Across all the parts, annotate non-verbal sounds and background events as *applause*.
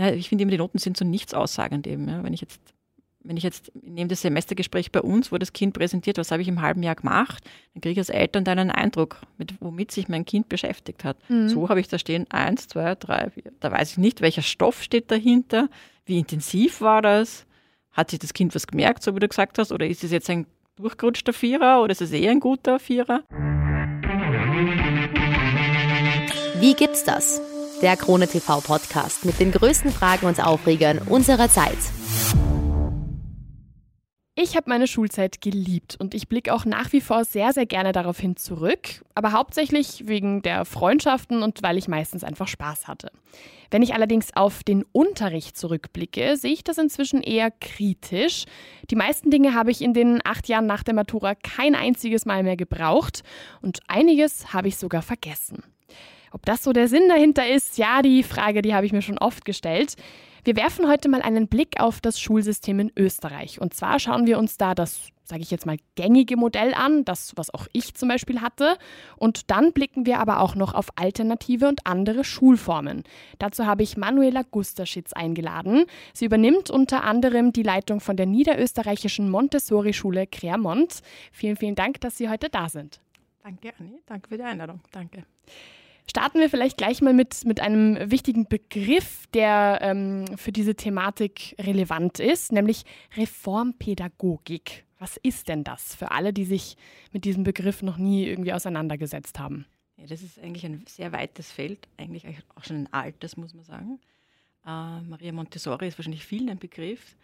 Ja, ich finde immer, die Noten sind so nichts aussagend eben. Ja. Wenn ich jetzt wenn ich jetzt nehme das Semestergespräch bei uns, wo das Kind präsentiert, was habe ich im halben Jahr gemacht, dann kriege ich als Eltern dann einen Eindruck, mit, womit sich mein Kind beschäftigt hat. Mhm. So habe ich da stehen, eins, zwei, drei, vier. Da weiß ich nicht, welcher Stoff steht dahinter, wie intensiv war das, hat sich das Kind was gemerkt, so wie du gesagt hast, oder ist es jetzt ein durchgerutschter Vierer oder ist es eher ein guter Vierer? Wie gibt's das? Der Krone TV Podcast mit den größten Fragen und Aufregern unserer Zeit. Ich habe meine Schulzeit geliebt und ich blicke auch nach wie vor sehr, sehr gerne darauf hin zurück, aber hauptsächlich wegen der Freundschaften und weil ich meistens einfach Spaß hatte. Wenn ich allerdings auf den Unterricht zurückblicke, sehe ich das inzwischen eher kritisch. Die meisten Dinge habe ich in den acht Jahren nach der Matura kein einziges Mal mehr gebraucht und einiges habe ich sogar vergessen. Ob das so der Sinn dahinter ist, ja, die Frage, die habe ich mir schon oft gestellt. Wir werfen heute mal einen Blick auf das Schulsystem in Österreich. Und zwar schauen wir uns da das, sage ich jetzt mal, gängige Modell an, das, was auch ich zum Beispiel hatte. Und dann blicken wir aber auch noch auf alternative und andere Schulformen. Dazu habe ich Manuela Gusterschitz eingeladen. Sie übernimmt unter anderem die Leitung von der niederösterreichischen Montessori-Schule Cremont. Vielen, vielen Dank, dass Sie heute da sind. Danke, Anni. Danke für die Einladung. Danke. Starten wir vielleicht gleich mal mit, mit einem wichtigen Begriff, der ähm, für diese Thematik relevant ist, nämlich Reformpädagogik. Was ist denn das für alle, die sich mit diesem Begriff noch nie irgendwie auseinandergesetzt haben? Ja, das ist eigentlich ein sehr weites Feld, eigentlich auch schon ein altes, muss man sagen. Äh, Maria Montessori ist wahrscheinlich vielen ein Begriff.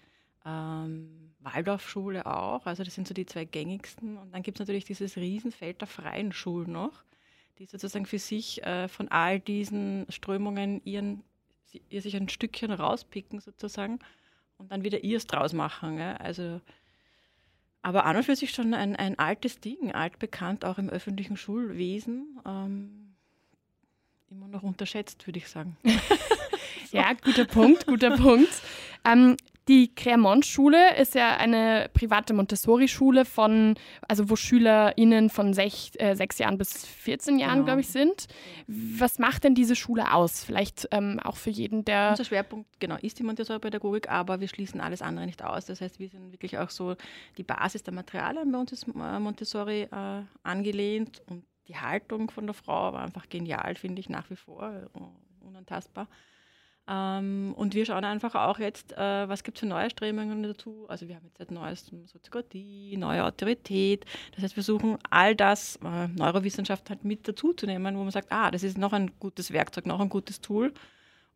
Ähm, Waldorfschule auch, also das sind so die zwei gängigsten. Und dann gibt es natürlich dieses Riesenfeld der freien Schulen noch die sozusagen für sich äh, von all diesen Strömungen ihren, ihr sich ein Stückchen rauspicken sozusagen und dann wieder ihrs draus machen. Ja? Also, aber an und für sich schon ein, ein altes Ding, altbekannt auch im öffentlichen Schulwesen. Ähm, immer noch unterschätzt, würde ich sagen. *laughs* *laughs* ja, guter Punkt, guter Punkt. Ähm, die Claremont-Schule ist ja eine private Montessori-Schule von, also wo SchülerInnen von sech, äh, sechs Jahren bis 14 Jahren, genau. glaube ich, sind. Was macht denn diese Schule aus? Vielleicht ähm, auch für jeden, der. Unser Schwerpunkt, genau, ist die Montessori-Pädagogik, aber wir schließen alles andere nicht aus. Das heißt, wir sind wirklich auch so, die Basis der Materialien bei uns ist äh, Montessori äh, angelehnt und die Haltung von der Frau war einfach genial, finde ich nach wie vor, äh, unantastbar. Ähm, und wir schauen einfach auch jetzt, äh, was gibt es für neue Strömungen dazu. Also wir haben jetzt seit neuestem Soziokratie, neue Autorität. Das heißt, wir suchen all das, äh, Neurowissenschaft halt mit dazu zu nehmen, wo man sagt, ah, das ist noch ein gutes Werkzeug, noch ein gutes Tool.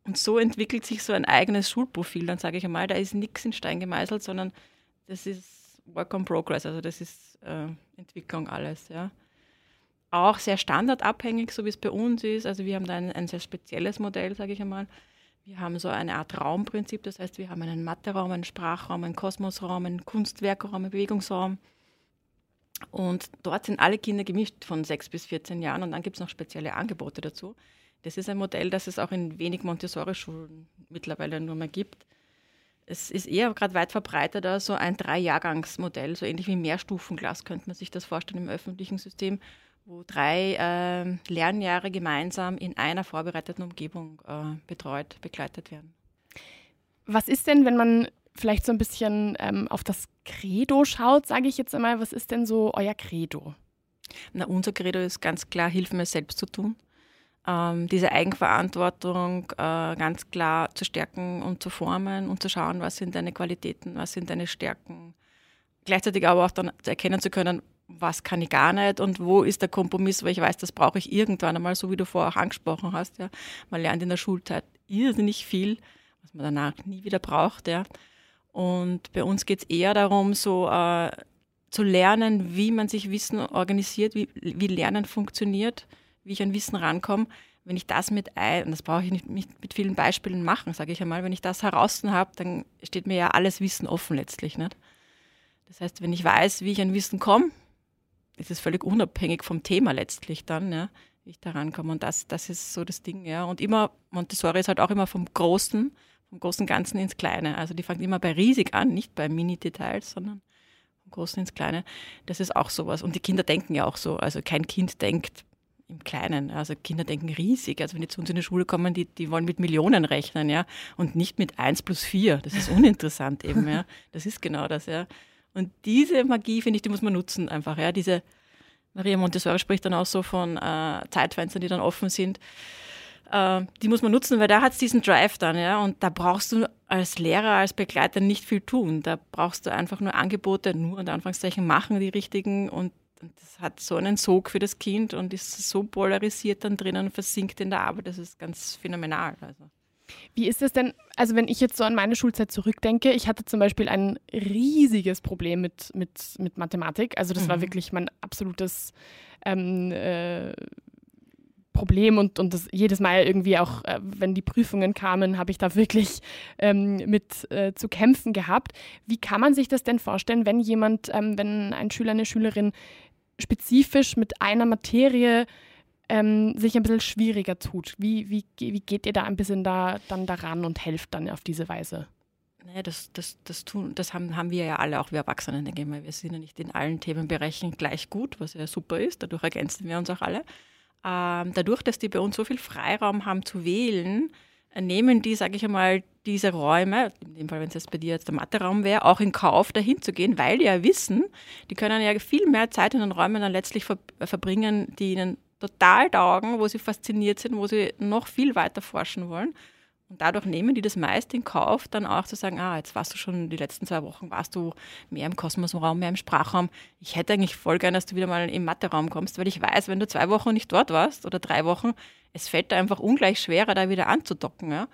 Und so entwickelt sich so ein eigenes Schulprofil. Dann sage ich einmal, da ist nichts in Stein gemeißelt, sondern das ist Work on Progress, also das ist äh, Entwicklung alles, ja auch sehr standardabhängig, so wie es bei uns ist. Also wir haben da ein, ein sehr spezielles Modell, sage ich einmal. Wir haben so eine Art Raumprinzip, das heißt, wir haben einen Mathe-Raum, einen Sprachraum, einen Kosmosraum, einen Kunstwerkraum, einen Bewegungsraum. Und dort sind alle Kinder gemischt von 6 bis 14 Jahren und dann gibt es noch spezielle Angebote dazu. Das ist ein Modell, das es auch in wenig Montessori-Schulen mittlerweile nur mehr gibt. Es ist eher gerade weit verbreiteter, so ein Drei-Jahrgangs-Modell, so ähnlich wie Mehrstufenglas könnte man sich das vorstellen im öffentlichen System, wo drei äh, Lernjahre gemeinsam in einer vorbereiteten Umgebung äh, betreut, begleitet werden. Was ist denn, wenn man vielleicht so ein bisschen ähm, auf das Credo schaut, sage ich jetzt einmal, was ist denn so euer Credo? Na, unser Credo ist ganz klar, hilf mir selbst zu tun. Ähm, diese Eigenverantwortung äh, ganz klar zu stärken und zu formen und zu schauen, was sind deine Qualitäten, was sind deine Stärken. Gleichzeitig aber auch dann erkennen zu können, was kann ich gar nicht und wo ist der Kompromiss, weil ich weiß, das brauche ich irgendwann einmal, so wie du vorher auch angesprochen hast. Ja. Man lernt in der Schulzeit irrsinnig viel, was man danach nie wieder braucht. Ja. Und bei uns geht es eher darum, so äh, zu lernen, wie man sich Wissen organisiert, wie, wie Lernen funktioniert, wie ich an Wissen rankomme. Wenn ich das mit ein, und das brauche ich nicht mit vielen Beispielen machen, sage ich einmal, wenn ich das heraus habe, dann steht mir ja alles Wissen offen letztlich. Nicht? Das heißt, wenn ich weiß, wie ich an Wissen komme, ist es völlig unabhängig vom Thema letztlich dann, ja, wie ich da rankomme. Und das, das ist so das Ding, ja. Und immer, Montessori ist halt auch immer vom Großen, vom großen Ganzen ins Kleine. Also die fangen immer bei riesig an, nicht bei Mini-Details, sondern vom Großen ins Kleine. Das ist auch sowas. Und die Kinder denken ja auch so. Also kein Kind denkt, im Kleinen. Also Kinder denken riesig. Also wenn die zu uns in die Schule kommen, die, die wollen mit Millionen rechnen, ja, und nicht mit 1 plus 4. Das ist uninteressant *laughs* eben, ja. Das ist genau das, ja. Und diese Magie, finde ich, die muss man nutzen einfach, ja. Diese, Maria Montessori spricht dann auch so von äh, Zeitfenstern, die dann offen sind. Äh, die muss man nutzen, weil da hat es diesen Drive dann, ja. Und da brauchst du als Lehrer, als Begleiter nicht viel tun. Da brauchst du einfach nur Angebote, nur unter Anführungszeichen machen, die richtigen und das hat so einen Sog für das Kind und ist so polarisiert dann drinnen, versinkt in der Arbeit. Das ist ganz phänomenal. Also. Wie ist es denn, also wenn ich jetzt so an meine Schulzeit zurückdenke, ich hatte zum Beispiel ein riesiges Problem mit, mit, mit Mathematik. Also das mhm. war wirklich mein absolutes ähm, äh, Problem und, und das jedes Mal irgendwie auch, äh, wenn die Prüfungen kamen, habe ich da wirklich ähm, mit äh, zu kämpfen gehabt. Wie kann man sich das denn vorstellen, wenn jemand, ähm, wenn ein Schüler, eine Schülerin spezifisch mit einer Materie ähm, sich ein bisschen schwieriger tut. Wie, wie, wie geht ihr da ein bisschen da, dann daran und helft dann auf diese Weise? Naja, das, das, das, tun, das haben, haben wir ja alle, auch wir Erwachsenen, denke ich mal. Wir sind ja nicht in allen Themenbereichen gleich gut, was ja super ist. Dadurch ergänzen wir uns auch alle. Ähm, dadurch, dass die bei uns so viel Freiraum haben zu wählen, nehmen die, sage ich einmal, diese Räume, in dem Fall, wenn es jetzt bei dir jetzt der Matheraum wäre, auch in Kauf, dahin zu gehen, weil die ja wissen, die können ja viel mehr Zeit in den Räumen dann letztlich ver verbringen, die ihnen total taugen, wo sie fasziniert sind, wo sie noch viel weiter forschen wollen. Und dadurch nehmen die das meist in Kauf, dann auch zu sagen, ah, jetzt warst du schon die letzten zwei Wochen, warst du mehr im Kosmosraum, mehr im Sprachraum. Ich hätte eigentlich voll gern, dass du wieder mal im Matheraum kommst, weil ich weiß, wenn du zwei Wochen nicht dort warst oder drei Wochen, es fällt da einfach ungleich schwerer, da wieder anzudocken. Ja?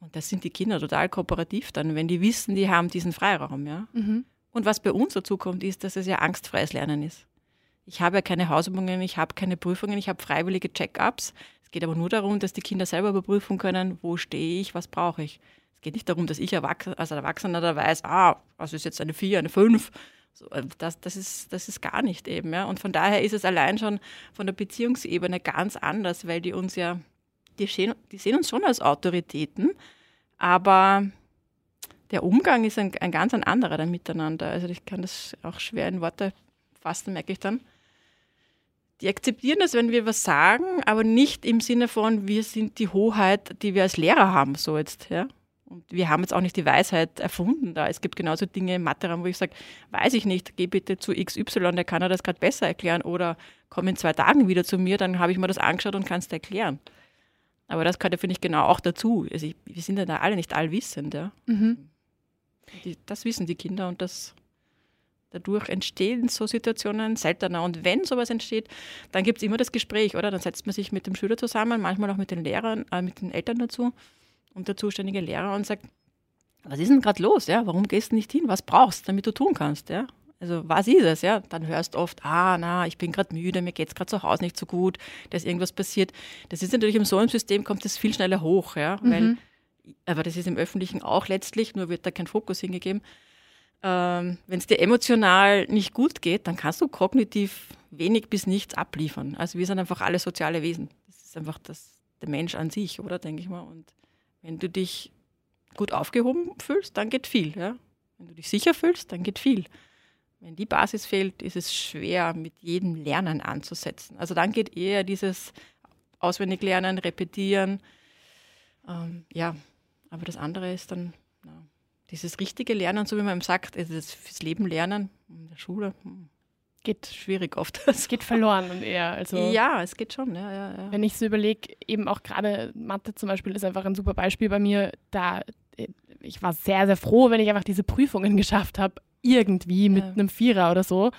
Und das sind die Kinder total kooperativ dann, wenn die wissen, die haben diesen Freiraum. Ja? Mhm. Und was bei uns dazu kommt, ist, dass es ja angstfreies Lernen ist. Ich habe ja keine Hausübungen, ich habe keine Prüfungen, ich habe freiwillige Check-ups. Es geht aber nur darum, dass die Kinder selber überprüfen können, wo stehe ich, was brauche ich. Es geht nicht darum, dass ich als Erwachsener da weiß, ah, was ist jetzt eine 4, eine 5. So, äh, das, das, ist, das ist gar nicht eben. Ja. Und von daher ist es allein schon von der Beziehungsebene ganz anders, weil die uns ja, die sehen, die sehen uns schon als Autoritäten, aber der Umgang ist ein, ein ganz ein anderer dann miteinander. Also ich kann das auch schwer in Worte fassen, merke ich dann die akzeptieren das, wenn wir was sagen, aber nicht im Sinne von, wir sind die Hoheit, die wir als Lehrer haben, so jetzt, ja. Und wir haben jetzt auch nicht die Weisheit erfunden da. Es gibt genauso Dinge im Mathe, wo ich sage, weiß ich nicht, geh bitte zu XY, der kann er das gerade besser erklären oder komm in zwei Tagen wieder zu mir, dann habe ich mir das angeschaut und kann es erklären. Aber das gehört ja, finde ich, genau auch dazu. Also ich, wir sind ja da alle nicht allwissend, ja. Mhm. Die, das wissen die Kinder und das Dadurch entstehen so Situationen seltener. Und wenn sowas entsteht, dann gibt es immer das Gespräch, oder? Dann setzt man sich mit dem Schüler zusammen, manchmal auch mit den Lehrern, äh, mit den Eltern dazu und der zuständige Lehrer und sagt, was ist denn gerade los? Ja? Warum gehst du nicht hin? Was brauchst du, damit du tun kannst? Ja? Also was ist es? Ja? Dann hörst du oft, ah, na, ich bin gerade müde, mir geht es gerade zu Hause nicht so gut, da ist irgendwas passiert. Das ist natürlich im so einem System, kommt das viel schneller hoch, ja? Mhm. Weil, aber das ist im Öffentlichen auch letztlich, nur wird da kein Fokus hingegeben ähm, wenn es dir emotional nicht gut geht, dann kannst du kognitiv wenig bis nichts abliefern. Also wir sind einfach alle soziale Wesen. Das ist einfach das, der Mensch an sich, oder denke ich mal. Und wenn du dich gut aufgehoben fühlst, dann geht viel. Ja? Wenn du dich sicher fühlst, dann geht viel. Wenn die Basis fehlt, ist es schwer, mit jedem Lernen anzusetzen. Also dann geht eher dieses auswendig lernen, repetieren. Ähm, ja, aber das andere ist dann dieses richtige Lernen, so wie man sagt, also das fürs Leben lernen in der Schule, hm, geht schwierig oft. *laughs* Es geht verloren und eher. Also ja, es geht schon. Ja, ja, ja. Wenn ich so überlege, eben auch gerade Mathe zum Beispiel ist einfach ein super Beispiel bei mir. Da ich war sehr, sehr froh, wenn ich einfach diese Prüfungen *laughs* geschafft habe, irgendwie mit einem Vierer oder so.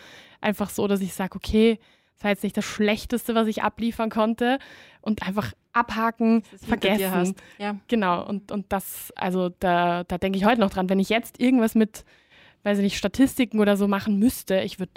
Einfach so, dass ich sage, okay, das war jetzt nicht das Schlechteste, was ich abliefern konnte. Und einfach abhaken, vergessen. Ja. Genau. Und, und das, also da, da denke ich heute noch dran. Wenn ich jetzt irgendwas mit, weiß ich nicht, Statistiken oder so machen müsste, ich würde,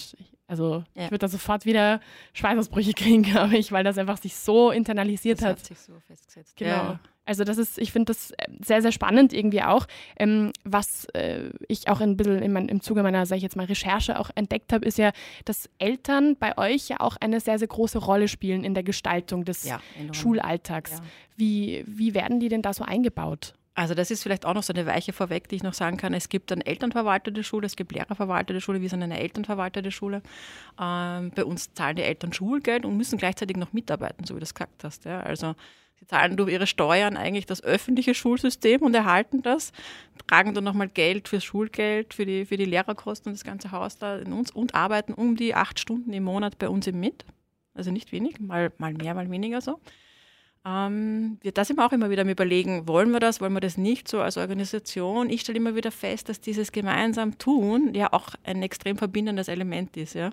also ja. ich würde da sofort wieder Schweißausbrüche *laughs* kriegen, glaube ich, weil das einfach sich so internalisiert das hat. hat sich so festgesetzt. Genau. Ja. Also das ist, ich finde das äh, sehr, sehr spannend irgendwie auch. Ähm, was äh, ich auch ein bisschen in mein, im Zuge meiner, sage ich jetzt mal, Recherche auch entdeckt habe, ist ja, dass Eltern bei euch ja auch eine sehr, sehr große Rolle spielen in der Gestaltung des ja, Schulalltags. Wie, wie werden die denn da so eingebaut? Also das ist vielleicht auch noch so eine Weiche vorweg, die ich noch sagen kann. Es gibt eine elternverwaltete Schule, es gibt lehrerverwaltete Schule, wir sind eine elternverwaltete Schule. Ähm, bei uns zahlen die Eltern Schulgeld und müssen gleichzeitig noch mitarbeiten, so wie du das gesagt hast. Ja. Also sie zahlen durch ihre Steuern eigentlich das öffentliche Schulsystem und erhalten das, tragen dann nochmal Geld fürs Schulgeld, für die, für die Lehrerkosten und das ganze Haus da in uns und arbeiten um die acht Stunden im Monat bei uns im Mit. Also nicht wenig, mal, mal mehr, mal weniger so. Ähm, wir, da sind auch immer wieder am Überlegen, wollen wir das, wollen wir das nicht so als Organisation. Ich stelle immer wieder fest, dass dieses gemeinsam tun ja auch ein extrem verbindendes Element ist. Ja?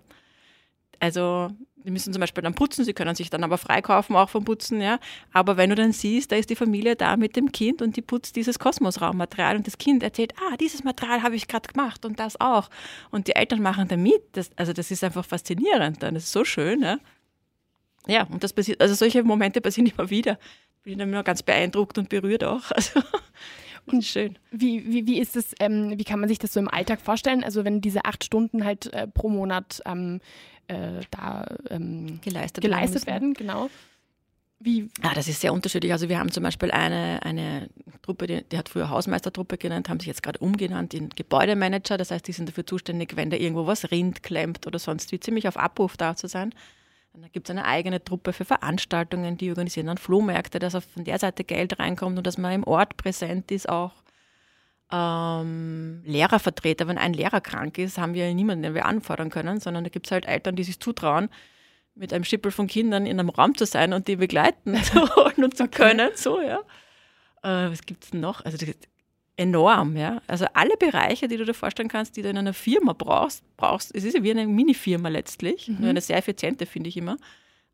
Also die müssen zum Beispiel dann putzen, sie können sich dann aber freikaufen auch vom Putzen, ja. Aber wenn du dann siehst, da ist die Familie da mit dem Kind und die putzt dieses Kosmosraummaterial und das Kind erzählt, ah, dieses Material habe ich gerade gemacht und das auch. Und die Eltern machen da mit. Das, also das ist einfach faszinierend dann. Das ist so schön, ja. Ja, und das passiert, also solche Momente passieren immer wieder. Bin dann immer ganz beeindruckt und berührt auch. *laughs* Also, und schön. Wie, wie, wie ist das, ähm, wie kann man sich das so im Alltag vorstellen? Also wenn diese acht Stunden halt äh, pro Monat ähm, äh, da ähm, geleistet, geleistet werden, genau. Wie? Ja, das ist sehr unterschiedlich. Also wir haben zum Beispiel eine, eine Truppe, die, die hat früher Hausmeistertruppe genannt, haben sich jetzt gerade umgenannt in Gebäudemanager. Das heißt, die sind dafür zuständig, wenn da irgendwo was Rind klemmt oder sonst wie, ziemlich auf Abruf da zu sein. Da gibt es eine eigene Truppe für Veranstaltungen, die organisieren dann Flohmärkte, dass von der Seite Geld reinkommt und dass man im Ort präsent ist auch. Ähm, Lehrervertreter, wenn ein Lehrer krank ist, haben wir niemanden, den wir anfordern können, sondern da gibt es halt Eltern, die sich zutrauen, mit einem Schippel von Kindern in einem Raum zu sein und die begleiten *laughs* und zu können. So, ja. Äh, was gibt es noch? Also das, enorm, ja. Also alle Bereiche, die du dir vorstellen kannst, die du in einer Firma brauchst, brauchst, es ist ja wie eine Mini-Firma letztlich, mhm. nur eine sehr effiziente, finde ich immer,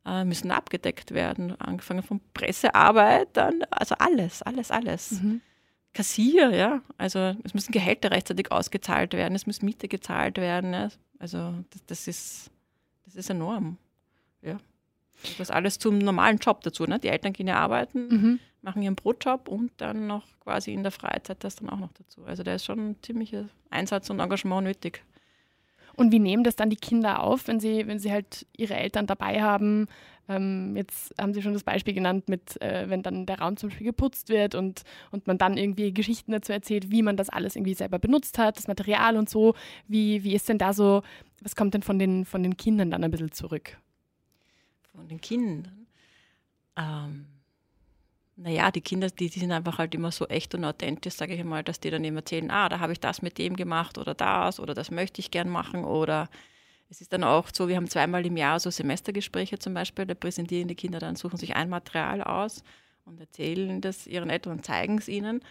äh, müssen abgedeckt werden. Angefangen von Pressearbeit, dann, also alles, alles, alles. Mhm. Kassier, ja. Also es müssen Gehälter rechtzeitig ausgezahlt werden, es muss Miete gezahlt werden. Ja. Also das, das, ist, das ist enorm. Ja. Das alles zum normalen Job dazu. Ne? Die Eltern gehen ja arbeiten, mhm. machen ihren Brotjob und dann noch quasi in der Freizeit das dann auch noch dazu. Also da ist schon ein ziemlicher Einsatz und Engagement nötig. Und wie nehmen das dann die Kinder auf, wenn sie, wenn sie halt ihre Eltern dabei haben? Ähm, jetzt haben Sie schon das Beispiel genannt, mit äh, wenn dann der Raum zum Beispiel geputzt wird und, und man dann irgendwie Geschichten dazu erzählt, wie man das alles irgendwie selber benutzt hat, das Material und so. Wie, wie ist denn da so, was kommt denn von den, von den Kindern dann ein bisschen zurück? Von den Kindern? Ähm naja, die Kinder, die, die, sind einfach halt immer so echt und authentisch, sage ich mal, dass die dann eben erzählen, ah, da habe ich das mit dem gemacht oder das oder das möchte ich gern machen oder es ist dann auch so, wir haben zweimal im Jahr so Semestergespräche zum Beispiel, da präsentieren die Kinder dann, suchen sich ein Material aus und erzählen das ihren Eltern und zeigen es ihnen.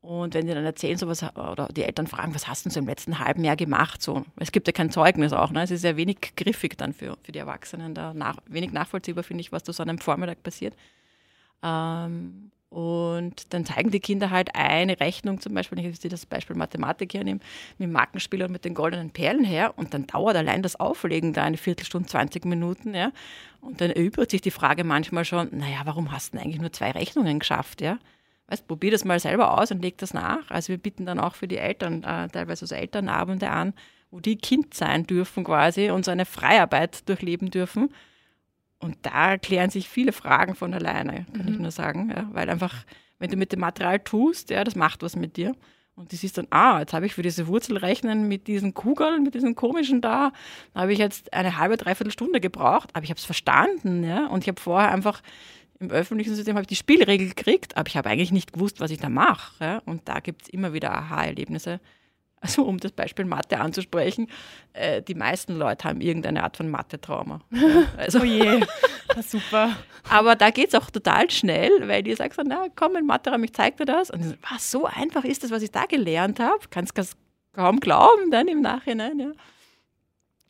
Und wenn die dann erzählen, so was, oder die Eltern fragen, was hast du so im letzten halben Jahr gemacht? So, es gibt ja kein Zeugnis auch, ne? Es ist ja wenig griffig dann für, für die Erwachsenen, da nach, wenig nachvollziehbar, finde ich, was da so an einem Vormittag passiert. Ähm, und dann zeigen die Kinder halt eine Rechnung, zum Beispiel, ich jetzt das Beispiel Mathematik hernehme, mit dem Markenspieler und mit den goldenen Perlen her. Und dann dauert allein das Auflegen da eine Viertelstunde, 20 Minuten. Ja. Und dann erübrigt sich die Frage manchmal schon, naja, warum hast du denn eigentlich nur zwei Rechnungen geschafft? Ja? Weißt, probier das mal selber aus und leg das nach. Also wir bieten dann auch für die Eltern äh, teilweise so Elternabende an, wo die Kind sein dürfen quasi und so eine Freiarbeit durchleben dürfen und da klären sich viele Fragen von alleine, kann mhm. ich nur sagen. Ja, weil einfach, wenn du mit dem Material tust, ja, das macht was mit dir. Und das ist dann, ah, jetzt habe ich für diese Wurzelrechnen mit diesen Kugeln, mit diesen komischen da, da habe ich jetzt eine halbe, dreiviertel Stunde gebraucht, aber ich habe es verstanden. Ja? Und ich habe vorher einfach im öffentlichen System habe ich die Spielregel gekriegt, aber ich habe eigentlich nicht gewusst, was ich da mache. Ja? Und da gibt es immer wieder Aha-Erlebnisse, *laughs* also um das Beispiel Mathe anzusprechen, äh, die meisten Leute haben irgendeine Art von Mathe-Trauma. *laughs* Also, oh je, super. Aber da geht es auch total schnell, weil die sagen so, na komm in Mathe-Raum, ich zeig dir das. Und so, was, so einfach ist das, was ich da gelernt habe? Kannst du kaum glauben dann im Nachhinein, ja.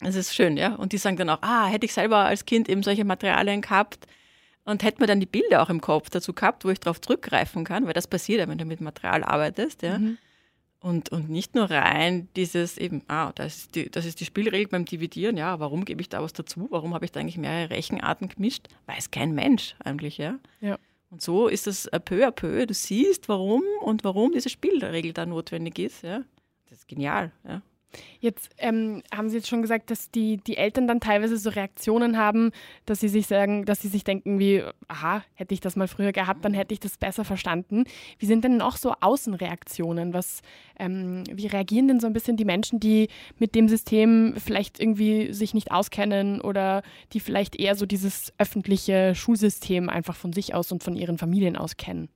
Das ist schön, ja. Und die sagen dann auch, ah, hätte ich selber als Kind eben solche Materialien gehabt und hätte mir dann die Bilder auch im Kopf dazu gehabt, wo ich darauf zurückgreifen kann, weil das passiert ja, wenn du mit Material arbeitest, ja. Mhm und, und nicht nur rein dieses eben, ah, das ist, die, das ist die Spielregel beim Dividieren, ja, warum gebe ich da was dazu? Warum habe ich da eigentlich mehrere Rechenarten gemischt? Weiß kein Mensch eigentlich, ja. ja. Und so ist das peu à peu. Du siehst, warum und warum diese Spielregel da notwendig ist, ja. Das ist genial, ja. Jetzt ähm, haben Sie jetzt schon gesagt, dass die, die Eltern dann teilweise so Reaktionen haben, dass sie sich sagen, dass sie sich denken wie, aha, hätte ich das mal früher gehabt, dann hätte ich das besser verstanden. Wie sind denn noch so Außenreaktionen? Was, ähm, wie reagieren denn so ein bisschen die Menschen, die mit dem System vielleicht irgendwie sich nicht auskennen oder die vielleicht eher so dieses öffentliche Schulsystem einfach von sich aus und von ihren Familien aus kennen?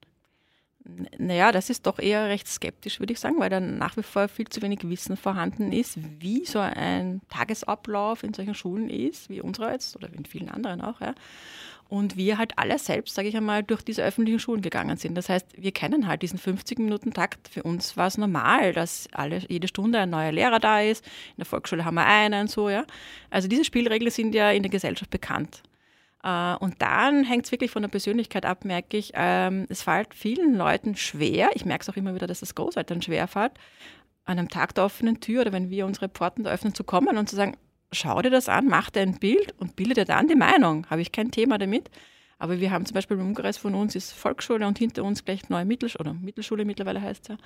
Naja, das ist doch eher recht skeptisch, würde ich sagen, weil da nach wie vor viel zu wenig Wissen vorhanden ist, wie so ein Tagesablauf in solchen Schulen ist, wie unserer jetzt oder in vielen anderen auch. Ja. Und wir halt alle selbst, sage ich einmal, durch diese öffentlichen Schulen gegangen sind. Das heißt, wir kennen halt diesen 50-Minuten-Takt. Für uns war es normal, dass alle, jede Stunde ein neuer Lehrer da ist. In der Volksschule haben wir einen, so, ja. Also diese Spielregeln sind ja in der Gesellschaft bekannt. Äh, und dann hängt es wirklich von der Persönlichkeit ab, merke ich. Ähm, es fällt vielen Leuten schwer, ich merke es auch immer wieder, dass es Großeltern schwer fällt, an einem Tag der offenen Tür oder wenn wir unsere Pforten da öffnen, zu kommen und zu sagen, schau dir das an, mach dir ein Bild und bilde dir dann die Meinung. Habe ich kein Thema damit. Aber wir haben zum Beispiel im Umkreis von uns ist Volksschule und hinter uns gleich neue Mittelschule, oder Mittelschule mittlerweile heißt es ja.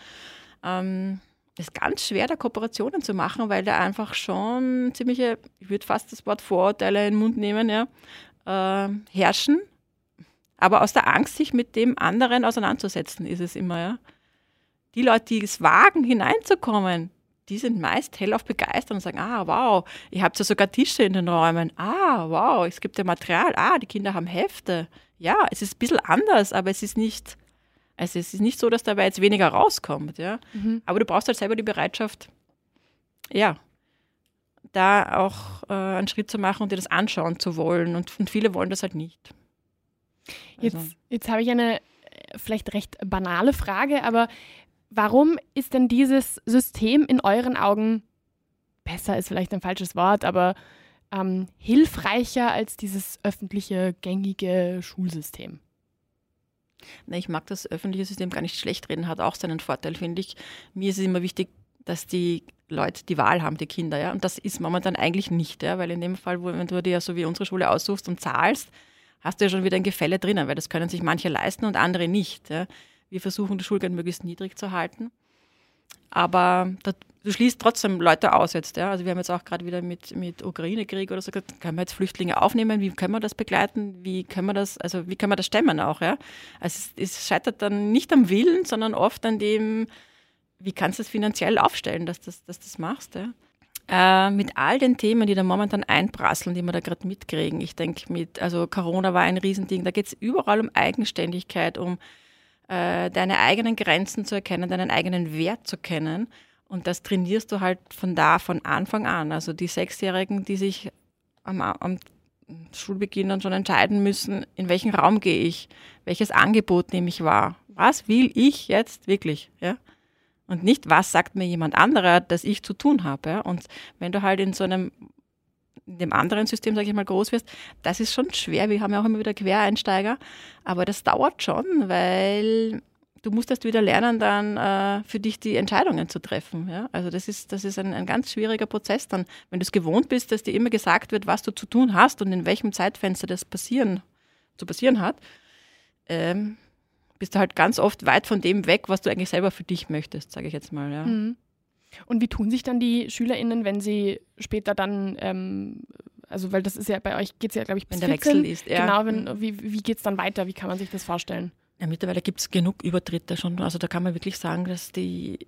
Ähm, ist ganz schwer, da Kooperationen zu machen, weil da einfach schon ziemliche, ich würde fast das Wort Vorurteile in den Mund nehmen, ja, äh, herrschen. Aber aus der Angst, sich mit dem anderen auseinanderzusetzen, ist es immer, ja. Die Leute, die es wagen, hineinzukommen, die sind meist hellauf begeistert und sagen, ah, wow, ihr habt ja sogar Tische in den Räumen. Ah, wow, es gibt ja Material. Ah, die Kinder haben Hefte. Ja, es ist ein bisschen anders, aber es ist nicht, also es ist nicht so, dass dabei jetzt weniger rauskommt, ja. Mhm. Aber du brauchst halt selber die Bereitschaft, ja, da auch äh, einen Schritt zu machen und dir das anschauen zu wollen. Und, und viele wollen das halt nicht. Also. Jetzt, jetzt habe ich eine äh, vielleicht recht banale Frage, aber warum ist denn dieses System in euren Augen besser, ist vielleicht ein falsches Wort, aber ähm, hilfreicher als dieses öffentliche, gängige Schulsystem? Na, ich mag das öffentliche System gar nicht schlecht reden, hat auch seinen Vorteil, finde ich. Mir ist es immer wichtig, dass die Leute die Wahl haben, die Kinder. Ja? Und das ist momentan eigentlich nicht, ja? weil in dem Fall, wo, wenn du dir ja so wie unsere Schule aussuchst und zahlst, hast du ja schon wieder ein Gefälle drinnen, weil das können sich manche leisten und andere nicht. Ja? Wir versuchen, das Schulgeld möglichst niedrig zu halten. Aber da, du schließt trotzdem Leute aus jetzt. Ja? Also wir haben jetzt auch gerade wieder mit, mit Ukraine-Krieg oder so gesagt, können wir jetzt Flüchtlinge aufnehmen? Wie können wir das begleiten? Wie können wir das, also wie können wir das stemmen auch? Ja? Also es, es scheitert dann nicht am Willen, sondern oft an dem, wie kannst du es finanziell aufstellen, dass du das, dass das machst? Ja? Äh, mit all den Themen, die da momentan einprasseln, die wir da gerade mitkriegen. Ich denke, mit, also Corona war ein Riesending, da geht es überall um Eigenständigkeit, um äh, deine eigenen Grenzen zu erkennen, deinen eigenen Wert zu kennen. Und das trainierst du halt von da, von Anfang an. Also die Sechsjährigen, die sich am, am Schulbeginn dann schon entscheiden müssen, in welchen Raum gehe ich, welches Angebot nehme ich wahr, was will ich jetzt wirklich, ja? Und nicht, was sagt mir jemand anderer, dass ich zu tun habe. Und wenn du halt in so einem, in dem anderen System, sage ich mal, groß wirst, das ist schon schwer. Wir haben ja auch immer wieder Quereinsteiger. Aber das dauert schon, weil du musst erst wieder lernen, dann äh, für dich die Entscheidungen zu treffen. Ja? Also das ist, das ist ein, ein ganz schwieriger Prozess dann, wenn du es gewohnt bist, dass dir immer gesagt wird, was du zu tun hast und in welchem Zeitfenster das passieren, zu passieren hat. Ähm, bist du halt ganz oft weit von dem weg, was du eigentlich selber für dich möchtest, sage ich jetzt mal. Ja. Mhm. Und wie tun sich dann die SchülerInnen, wenn sie später dann, ähm, also weil das ist ja bei euch geht es ja, glaube ich, bis Wenn der 14. Wechsel ist, ja. Genau, wenn, mhm. wie, wie geht es dann weiter? Wie kann man sich das vorstellen? Ja, mittlerweile gibt es genug Übertritte schon. Also da kann man wirklich sagen, dass die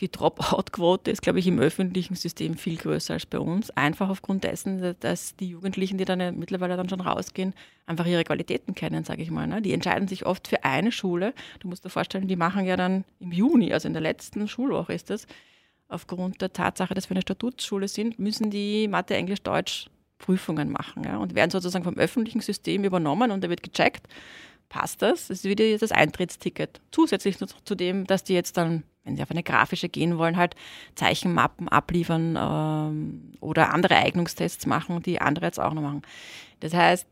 die Dropout-Quote ist, glaube ich, im öffentlichen System viel größer als bei uns. Einfach aufgrund dessen, dass die Jugendlichen, die dann mittlerweile dann schon rausgehen, einfach ihre Qualitäten kennen, sage ich mal. Ne? Die entscheiden sich oft für eine Schule. Du musst dir vorstellen, die machen ja dann im Juni, also in der letzten Schulwoche ist das, aufgrund der Tatsache, dass wir eine Statutsschule sind, müssen die Mathe, Englisch, Deutsch Prüfungen machen ja? und werden sozusagen vom öffentlichen System übernommen und da wird gecheckt, passt das? Das ist wieder das Eintrittsticket. Zusätzlich zu dem, dass die jetzt dann wenn sie auf eine grafische gehen wollen, halt Zeichenmappen abliefern ähm, oder andere Eignungstests machen, die andere jetzt auch noch machen. Das heißt,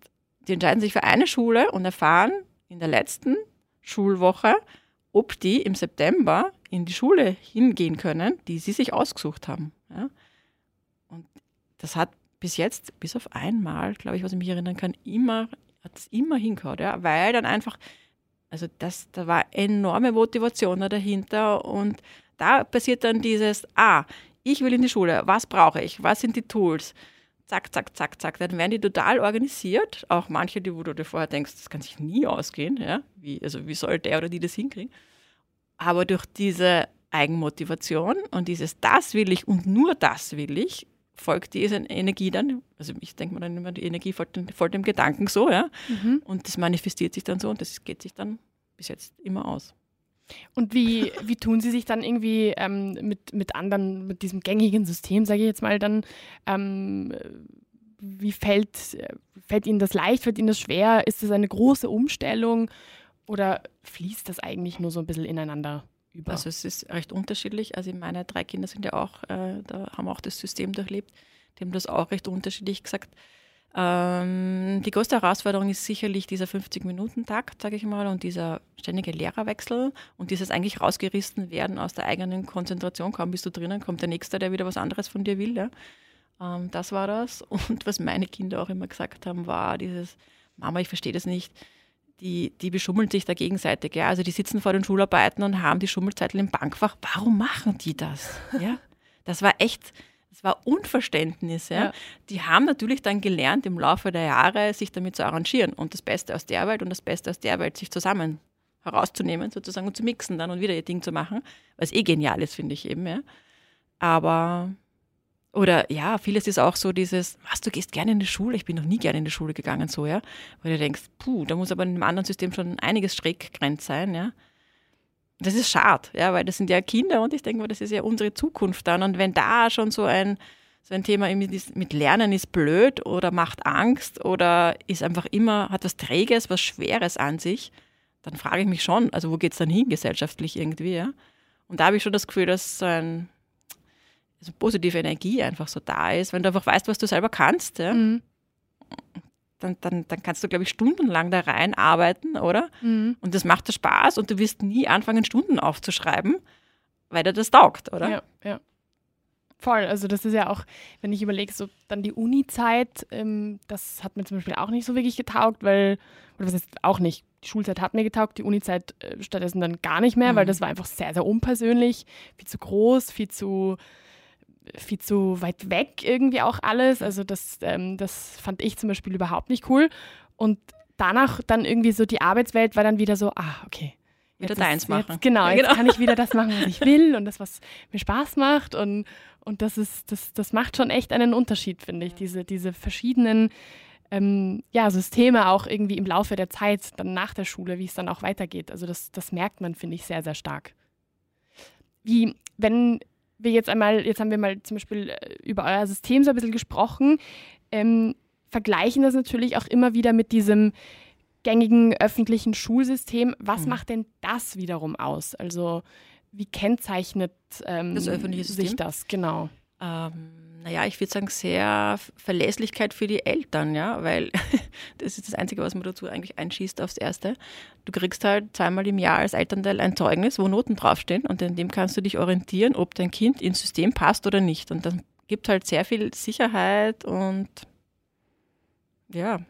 die entscheiden sich für eine Schule und erfahren in der letzten Schulwoche, ob die im September in die Schule hingehen können, die sie sich ausgesucht haben. Ja? Und das hat bis jetzt, bis auf einmal, glaube ich, was ich mich erinnern kann, immer, hat es immer hingehauen, ja? weil dann einfach also das, da war enorme Motivation dahinter und da passiert dann dieses, ah, ich will in die Schule, was brauche ich, was sind die Tools? Zack, zack, zack, zack. Dann werden die total organisiert. Auch manche, die, wo du dir vorher denkst, das kann sich nie ausgehen. Ja? Wie, also wie soll der oder die das hinkriegen? Aber durch diese Eigenmotivation und dieses Das will ich und nur das will ich, folgt diese Energie dann, also ich denke mal dann immer, die Energie folgt, folgt dem Gedanken so, ja. Mhm. Und das manifestiert sich dann so und das geht sich dann bis jetzt immer aus. Und wie, wie tun Sie sich dann irgendwie ähm, mit, mit anderen, mit diesem gängigen System, sage ich jetzt mal, dann, ähm, wie fällt, fällt Ihnen das leicht, fällt Ihnen das schwer? Ist das eine große Umstellung oder fließt das eigentlich nur so ein bisschen ineinander über? Also es ist recht unterschiedlich. Also meine drei Kinder sind ja auch, äh, da haben auch das System durchlebt. Die haben das auch recht unterschiedlich gesagt. Ähm, die größte Herausforderung ist sicherlich dieser 50-Minuten-Takt, sage ich mal, und dieser ständige Lehrerwechsel und dieses eigentlich rausgerissen werden aus der eigenen Konzentration. Kaum bist du drinnen, kommt der Nächste, der wieder was anderes von dir will. Ja? Ähm, das war das. *laughs* Und was meine Kinder auch immer gesagt haben, war dieses, Mama, ich verstehe das nicht die, die beschummeln sich da gegenseitig. Ja? Also die sitzen vor den Schularbeiten und haben die Schummelzettel im Bankfach. Warum machen die das? *laughs* Ja? Das war echt, das war Unverständnis. Ja? ja? Die haben natürlich dann gelernt, im Laufe der Jahre sich damit zu arrangieren und das Beste aus der Welt und das Beste aus der Welt sich zusammen herauszunehmen, sozusagen und zu mixen dann und wieder ihr Ding zu machen, was eh genial ist, finde ich eben. Ja? Aber oder ja, vieles ist auch so dieses, was, du gehst gerne in die Schule? Ich bin noch nie gerne in die Schule gegangen, so, ja. Weil du denkst, puh, da muss aber in einem anderen System schon einiges schräg grenzt sein, ja. Das ist schade, ja, weil das sind ja Kinder und ich denke mal, das ist ja unsere Zukunft dann. Und wenn da schon so ein, so ein Thema mit Lernen ist blöd oder macht Angst oder ist einfach immer, hat was Träges, was Schweres an sich, dann frage ich mich schon, also wo geht es dann hin gesellschaftlich irgendwie, ja. Und da habe ich schon das Gefühl, dass so ein also positive Energie einfach so da ist, wenn du einfach weißt, was du selber kannst, ja, mhm. dann, dann, dann kannst du, glaube ich, stundenlang da reinarbeiten, oder? Mhm. Und das macht dir Spaß und du wirst nie anfangen, Stunden aufzuschreiben, weil dir das taugt, oder? Ja, ja. Voll, also das ist ja auch, wenn ich überlege, so dann die Uni-Zeit, ähm, das hat mir zum Beispiel auch nicht so wirklich getaugt, weil, oder was ist auch nicht, die Schulzeit hat mir getaugt, die Uni-Zeit äh, stattdessen dann gar nicht mehr, mhm. weil das war einfach sehr, sehr unpersönlich, viel zu groß, viel zu viel zu weit weg irgendwie auch alles. Also das, ähm, das fand ich zum Beispiel überhaupt nicht cool. Und danach dann irgendwie so die Arbeitswelt war dann wieder so, ah, okay. Wieder deins machen. *laughs* Jetzt, genau, ja, genau, jetzt kann ich wieder das machen, was ich will und das, was mir Spaß macht. Und, und das ist, das, das macht schon echt einen Unterschied, finde ich. Diese, diese verschiedenen ähm, ja, Systeme auch irgendwie im Laufe der Zeit, dann nach der Schule, wie es dann auch weitergeht. Also das, das merkt man, finde ich, sehr, sehr stark. Wie, wenn wir jetzt einmal, jetzt haben wir mal zum Beispiel äh, über euer System so ein bisschen gesprochen, ähm, vergleichen das natürlich auch immer wieder mit diesem gängigen öffentlichen Schulsystem. Was mhm. macht denn das wiederum aus? Also wie kennzeichnet ähm, das öffentliche System? sich das? Genau. Ähm, naja, ich würde sagen, sehr Verlässlichkeit für die Eltern, ja, weil *laughs* das ist das Einzige, was man dazu eigentlich einschießt aufs Erste. Du kriegst halt zweimal im Jahr als Elternteil ein Zeugnis, wo Noten draufstehen und in dem kannst du dich orientieren, ob dein Kind ins System passt oder nicht. Und dann gibt halt sehr viel Sicherheit und ja,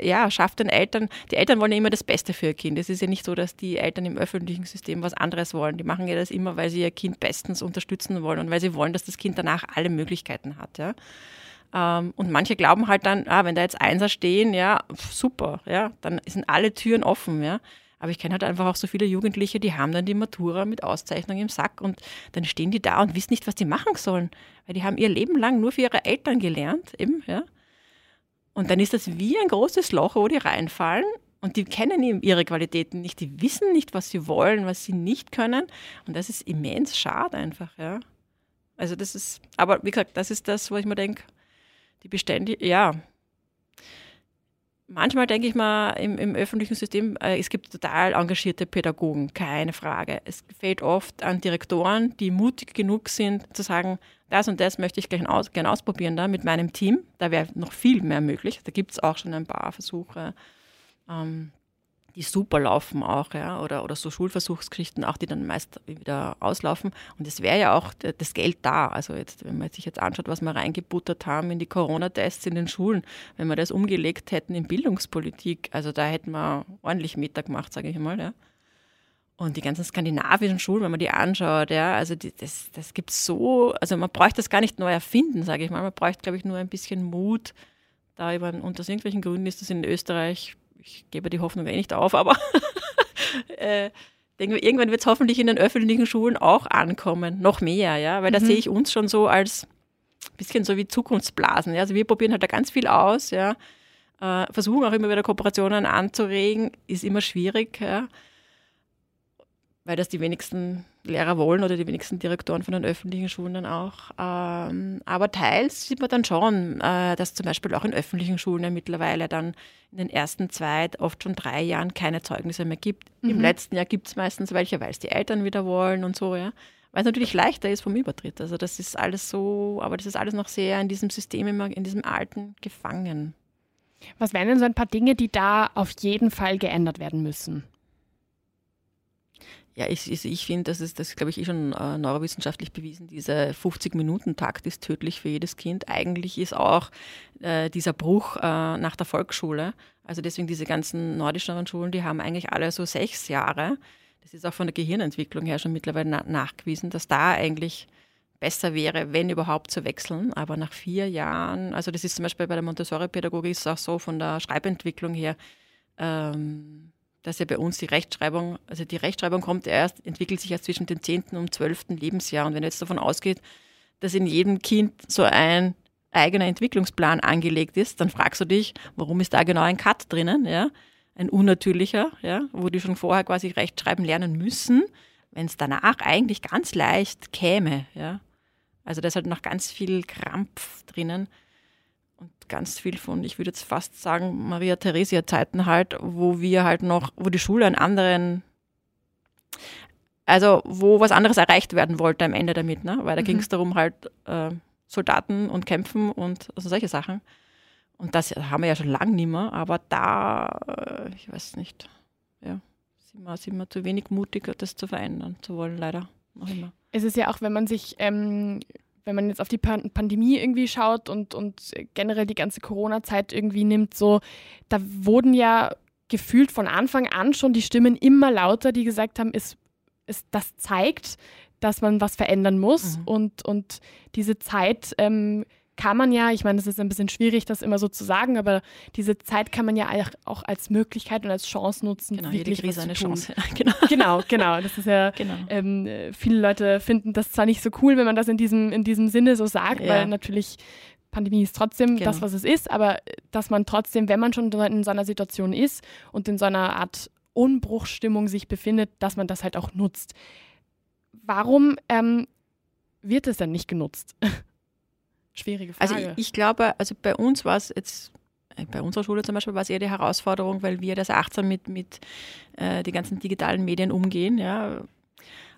ja, schafft den Eltern, die Eltern wollen ja immer das Beste für ihr Kind. Es ist ja nicht so, dass die Eltern im öffentlichen System was anderes wollen. Die machen ja das immer, weil sie ihr Kind bestens unterstützen wollen und weil sie wollen, dass das Kind danach alle Möglichkeiten hat. Ja. Ähm, und manche glauben halt dann, ah, wenn da jetzt Einser stehen, ja, super, ja, dann sind alle Türen offen, ja. Aber ich kenne halt einfach auch so viele Jugendliche, die haben dann die Matura mit Auszeichnung im Sack und dann stehen die da und wissen nicht, was die machen sollen. Weil die haben ihr Leben lang nur für ihre Eltern gelernt, eben, ja. Und dann ist das wie ein großes Loch, wo die reinfallen und die kennen ihre Qualitäten nicht, die wissen nicht, was sie wollen, was sie nicht können. Und das ist immens schade einfach, ja. Also das ist, aber wie gesagt, das ist das, wo ich mir denke, die beständig, ja. Manchmal denke ich mal im, im öffentlichen System, äh, es gibt total engagierte Pädagogen, keine Frage. Es fehlt oft an Direktoren, die mutig genug sind zu sagen, das und das möchte ich gerne aus, gern ausprobieren da mit meinem Team. Da wäre noch viel mehr möglich. Da gibt es auch schon ein paar Versuche, ähm, die super laufen auch, ja, oder, oder so Schulversuchsgeschichten auch, die dann meist wieder auslaufen. Und es wäre ja auch das Geld da. Also jetzt, wenn man sich jetzt anschaut, was wir reingebuttert haben in die Corona-Tests in den Schulen, wenn wir das umgelegt hätten in Bildungspolitik, also da hätten wir ordentlich Meter gemacht, sage ich mal, ja. Und die ganzen skandinavischen Schulen, wenn man die anschaut, ja, also die, das, das gibt so, also man bräuchte das gar nicht neu erfinden, sage ich mal. Man bräuchte, glaube ich, nur ein bisschen Mut, da über, und aus irgendwelchen Gründen ist das in Österreich, ich gebe die Hoffnung eh nicht auf, aber *laughs* äh, denke, irgendwann wird es hoffentlich in den öffentlichen Schulen auch ankommen, noch mehr, ja, weil mhm. da sehe ich uns schon so als ein bisschen so wie Zukunftsblasen. Ja? Also wir probieren halt da ganz viel aus, ja, äh, versuchen auch immer wieder Kooperationen anzuregen, ist immer schwierig, ja weil das die wenigsten Lehrer wollen oder die wenigsten Direktoren von den öffentlichen Schulen dann auch. Ähm, aber teils sieht man dann schon, äh, dass zum Beispiel auch in öffentlichen Schulen ja mittlerweile dann in den ersten zwei, oft schon drei Jahren keine Zeugnisse mehr gibt. Mhm. Im letzten Jahr gibt es meistens welche, weil es die Eltern wieder wollen und so, ja. Weil es natürlich leichter ist vom Übertritt. Also das ist alles so, aber das ist alles noch sehr in diesem System, immer in diesem alten gefangen. Was wären denn so ein paar Dinge, die da auf jeden Fall geändert werden müssen? Ja, ich, ich, ich finde, das ist, das glaube ich, eh schon äh, neurowissenschaftlich bewiesen. Dieser 50-Minuten-Takt ist tödlich für jedes Kind. Eigentlich ist auch äh, dieser Bruch äh, nach der Volksschule, also deswegen diese ganzen nordischeren Schulen, die haben eigentlich alle so sechs Jahre. Das ist auch von der Gehirnentwicklung her schon mittlerweile na nachgewiesen, dass da eigentlich besser wäre, wenn überhaupt zu wechseln. Aber nach vier Jahren, also das ist zum Beispiel bei der Montessori-Pädagogik auch so von der Schreibentwicklung her, ähm, dass ja bei uns die Rechtschreibung, also die Rechtschreibung kommt erst, entwickelt sich erst zwischen dem 10. und 12. Lebensjahr. Und wenn jetzt davon ausgeht, dass in jedem Kind so ein eigener Entwicklungsplan angelegt ist, dann fragst du dich, warum ist da genau ein Cut drinnen, ja? Ein unnatürlicher, ja, wo die schon vorher quasi Rechtschreiben lernen müssen, wenn es danach eigentlich ganz leicht käme, ja. Also da ist halt noch ganz viel Krampf drinnen und ganz viel von, ich würde jetzt fast sagen, Maria Theresia Zeiten halt, wo wir halt noch, wo die Schule einen anderen, also wo was anderes erreicht werden wollte am Ende damit, ne? weil da mhm. ging es darum halt äh, Soldaten und Kämpfen und also solche Sachen. Und das haben wir ja schon lange nicht mehr, aber da, äh, ich weiß nicht, ja, sind wir, sind wir zu wenig mutig, das zu verändern zu wollen, leider. Noch immer. Es ist ja auch, wenn man sich ähm, wenn man jetzt auf die Pan Pandemie irgendwie schaut und, und generell die ganze Corona-Zeit irgendwie nimmt, so, da wurden ja gefühlt von Anfang an schon die Stimmen immer lauter, die gesagt haben, es, es, das zeigt, dass man was verändern muss. Mhm. Und, und diese Zeit ähm, kann man ja, ich meine, es ist ein bisschen schwierig, das immer so zu sagen, aber diese Zeit kann man ja auch als Möglichkeit und als Chance nutzen. Genau, wirklich jede Krise eine Chance. *laughs* genau. genau, genau. Das ist ja, genau. ähm, viele Leute finden das zwar nicht so cool, wenn man das in diesem, in diesem Sinne so sagt, ja. weil natürlich Pandemie ist trotzdem genau. das, was es ist, aber dass man trotzdem, wenn man schon in so einer Situation ist und in so einer Art Unbruchstimmung sich befindet, dass man das halt auch nutzt. Warum ähm, wird es dann nicht genutzt? *laughs* Schwierige also Frage. Also ich, ich glaube, also bei uns war es jetzt äh, bei unserer Schule zum Beispiel war es eher die Herausforderung, weil wir das achtsam mit, mit äh, den ganzen digitalen Medien umgehen. Ja.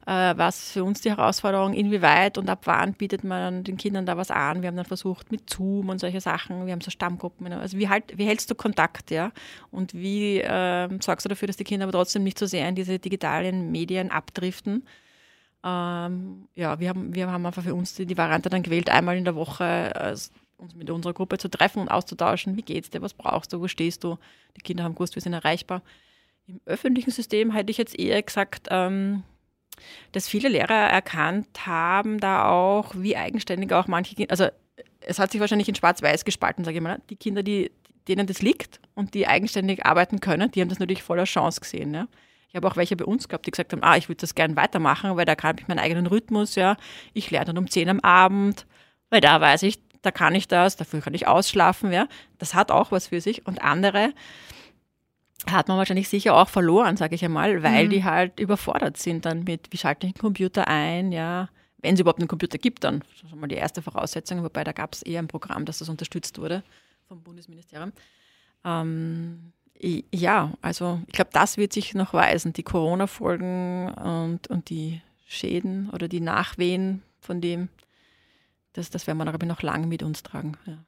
Äh, was für uns die Herausforderung, inwieweit und ab wann bietet man den Kindern da was an. Wir haben dann versucht mit Zoom und solche Sachen, wir haben so Stammgruppen. Also wie, halt, wie hältst du Kontakt, ja? Und wie äh, sorgst du dafür, dass die Kinder aber trotzdem nicht so sehr in diese digitalen Medien abdriften? Ähm, ja, wir haben, wir haben einfach für uns die, die Variante dann gewählt, einmal in der Woche äh, uns mit unserer Gruppe zu treffen und auszutauschen. Wie geht's dir? Was brauchst du? Wo stehst du? Die Kinder haben gewusst, wir sind erreichbar. Im öffentlichen System hätte ich jetzt eher gesagt, ähm, dass viele Lehrer erkannt haben, da auch, wie eigenständig auch manche Kinder, also es hat sich wahrscheinlich in Schwarz-Weiß gespalten, sage ich mal. Die Kinder, die, denen das liegt und die eigenständig arbeiten können, die haben das natürlich voller Chance gesehen. Ne? Ich habe auch welche bei uns gehabt, die gesagt haben, ah, ich würde das gerne weitermachen, weil da kann ich meinen eigenen Rhythmus, ja. Ich lerne dann um 10 am Abend, weil da weiß ich, da kann ich das, dafür kann ich ausschlafen, ja. Das hat auch was für sich. Und andere hat man wahrscheinlich sicher auch verloren, sage ich einmal, weil mhm. die halt überfordert sind dann mit, wie schalte ich den Computer ein, ja. Wenn es überhaupt einen Computer gibt, dann das ist schon mal die erste Voraussetzung, wobei da gab es eher ein Programm, dass das unterstützt wurde vom Bundesministerium. Ähm, ja, also ich glaube, das wird sich noch weisen, die Corona-Folgen und, und die Schäden oder die Nachwehen von dem, das, das werden wir, noch lange mit uns tragen. Ja.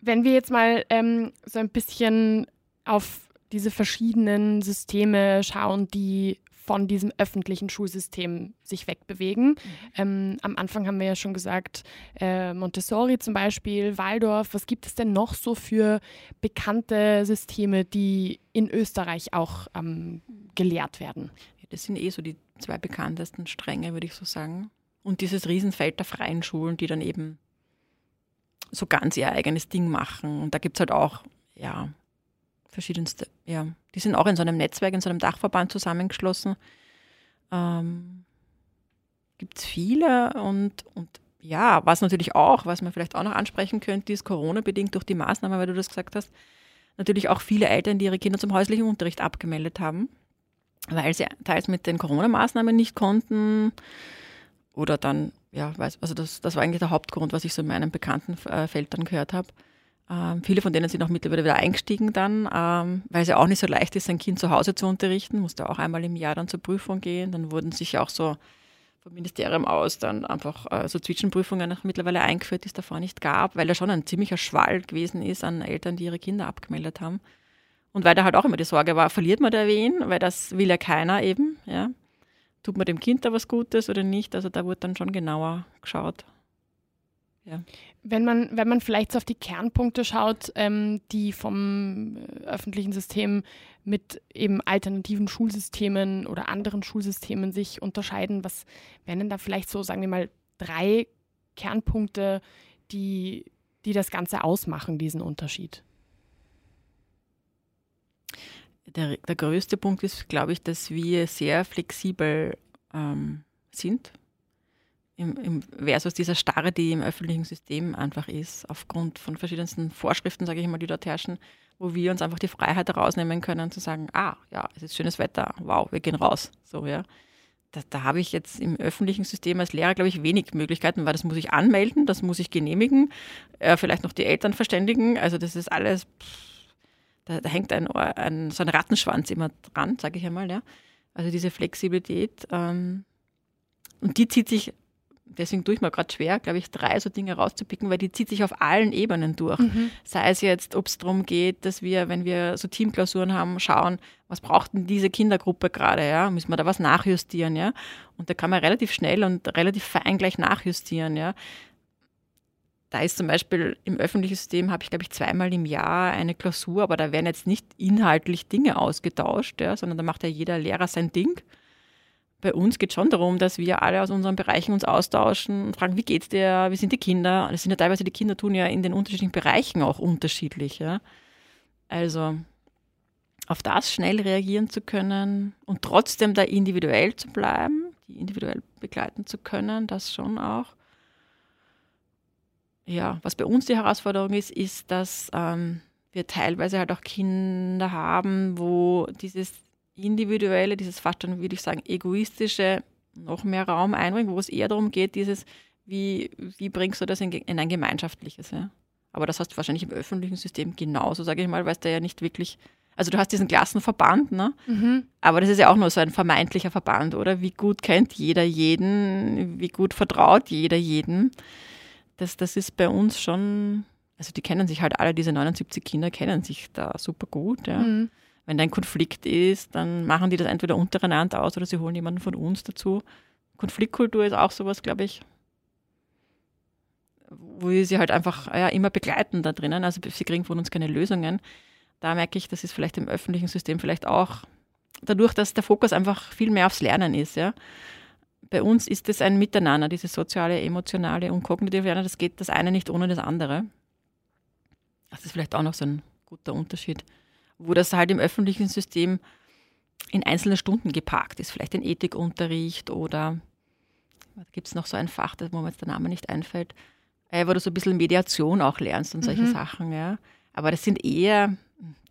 Wenn wir jetzt mal ähm, so ein bisschen auf diese verschiedenen Systeme schauen, die von diesem öffentlichen Schulsystem sich wegbewegen. Mhm. Ähm, am Anfang haben wir ja schon gesagt, äh, Montessori zum Beispiel, Waldorf. Was gibt es denn noch so für bekannte Systeme, die in Österreich auch ähm, gelehrt werden? Das sind eh so die zwei bekanntesten Stränge, würde ich so sagen. Und dieses Riesenfeld der freien Schulen, die dann eben so ganz ihr eigenes Ding machen. Und da gibt es halt auch, ja, verschiedenste, ja, die sind auch in so einem Netzwerk, in so einem Dachverband zusammengeschlossen. Ähm, gibt es viele und, und ja, was natürlich auch, was man vielleicht auch noch ansprechen könnte, ist Corona-bedingt durch die Maßnahme, weil du das gesagt hast, natürlich auch viele Eltern, die ihre Kinder zum häuslichen Unterricht abgemeldet haben, weil sie teils mit den Corona-Maßnahmen nicht konnten oder dann, ja, weiß, also das, das war eigentlich der Hauptgrund, was ich so in meinem Bekanntenfeld dann gehört habe. Ähm, viele von denen sind auch mittlerweile wieder eingestiegen dann, ähm, weil es ja auch nicht so leicht ist, sein Kind zu Hause zu unterrichten, musste auch einmal im Jahr dann zur Prüfung gehen. Dann wurden sich auch so vom Ministerium aus dann einfach äh, so Zwischenprüfungen mittlerweile eingeführt, die es davor nicht gab, weil da schon ein ziemlicher Schwall gewesen ist an Eltern, die ihre Kinder abgemeldet haben. Und weil da halt auch immer die Sorge war, verliert man da wen, weil das will ja keiner eben, ja. Tut man dem Kind da was Gutes oder nicht? Also da wurde dann schon genauer geschaut. Ja. Wenn man, wenn man vielleicht so auf die Kernpunkte schaut, ähm, die vom äh, öffentlichen System mit eben alternativen Schulsystemen oder anderen Schulsystemen sich unterscheiden, was wären denn da vielleicht so, sagen wir mal, drei Kernpunkte, die, die das Ganze ausmachen, diesen Unterschied? Der, der größte Punkt ist, glaube ich, dass wir sehr flexibel ähm, sind im, im, versus dieser Starre, die im öffentlichen System einfach ist, aufgrund von verschiedensten Vorschriften, sage ich mal, die dort herrschen, wo wir uns einfach die Freiheit herausnehmen können, zu sagen, ah, ja, es ist schönes Wetter, wow, wir gehen raus. So, ja. Da, da habe ich jetzt im öffentlichen System als Lehrer, glaube ich, wenig Möglichkeiten, weil das muss ich anmelden, das muss ich genehmigen, äh, vielleicht noch die Eltern verständigen. Also das ist alles, pff, da, da, hängt ein, ein, so ein Rattenschwanz immer dran, sage ich einmal. Ja. Also diese Flexibilität. Ähm, und die zieht sich deswegen tue ich mir gerade schwer, glaube ich, drei so Dinge rauszupicken, weil die zieht sich auf allen Ebenen durch. Mhm. Sei es jetzt, ob es darum geht, dass wir, wenn wir so Teamklausuren haben, schauen, was braucht denn diese Kindergruppe gerade, ja? Müssen wir da was nachjustieren, ja? Und da kann man relativ schnell und relativ fein gleich nachjustieren, ja? Da ist zum Beispiel im öffentlichen System habe ich, glaube ich, zweimal im Jahr eine Klausur, aber da werden jetzt nicht inhaltlich Dinge ausgetauscht, ja, sondern da macht ja jeder Lehrer sein Ding bei uns geht es schon darum, dass wir alle aus unseren Bereichen uns austauschen und fragen, wie geht's dir, wie sind die Kinder? Das sind ja teilweise, die Kinder tun ja in den unterschiedlichen Bereichen auch unterschiedlich. Ja? Also auf das schnell reagieren zu können und trotzdem da individuell zu bleiben, die individuell begleiten zu können, das schon auch. Ja, was bei uns die Herausforderung ist, ist, dass ähm, wir teilweise halt auch Kinder haben, wo dieses individuelle, dieses fast schon, würde ich sagen, egoistische noch mehr Raum einbringen, wo es eher darum geht, dieses, wie, wie bringst du das in, in ein gemeinschaftliches. Ja? Aber das hast du wahrscheinlich im öffentlichen System genauso, sage ich mal, weil es da ja nicht wirklich, also du hast diesen Klassenverband, ne? Mhm. aber das ist ja auch nur so ein vermeintlicher Verband, oder? Wie gut kennt jeder jeden, wie gut vertraut jeder jeden. Das, das ist bei uns schon, also die kennen sich halt alle, diese 79 Kinder kennen sich da super gut. Ja. Mhm wenn da ein Konflikt ist, dann machen die das entweder untereinander aus oder sie holen jemanden von uns dazu. Konfliktkultur ist auch sowas, glaube ich, wo wir sie halt einfach ja, immer begleiten da drinnen. Also sie kriegen von uns keine Lösungen. Da merke ich, das ist vielleicht im öffentlichen System vielleicht auch dadurch, dass der Fokus einfach viel mehr aufs Lernen ist. Ja. Bei uns ist es ein Miteinander, dieses soziale, emotionale und kognitive Lernen. Das geht das eine nicht ohne das andere. Das ist vielleicht auch noch so ein guter Unterschied wo das halt im öffentlichen System in einzelne Stunden geparkt ist. Vielleicht ein Ethikunterricht oder gibt es noch so ein Fach, wo mir jetzt der Name nicht einfällt, äh, wo du so ein bisschen Mediation auch lernst und solche mhm. Sachen. Ja. Aber das sind eher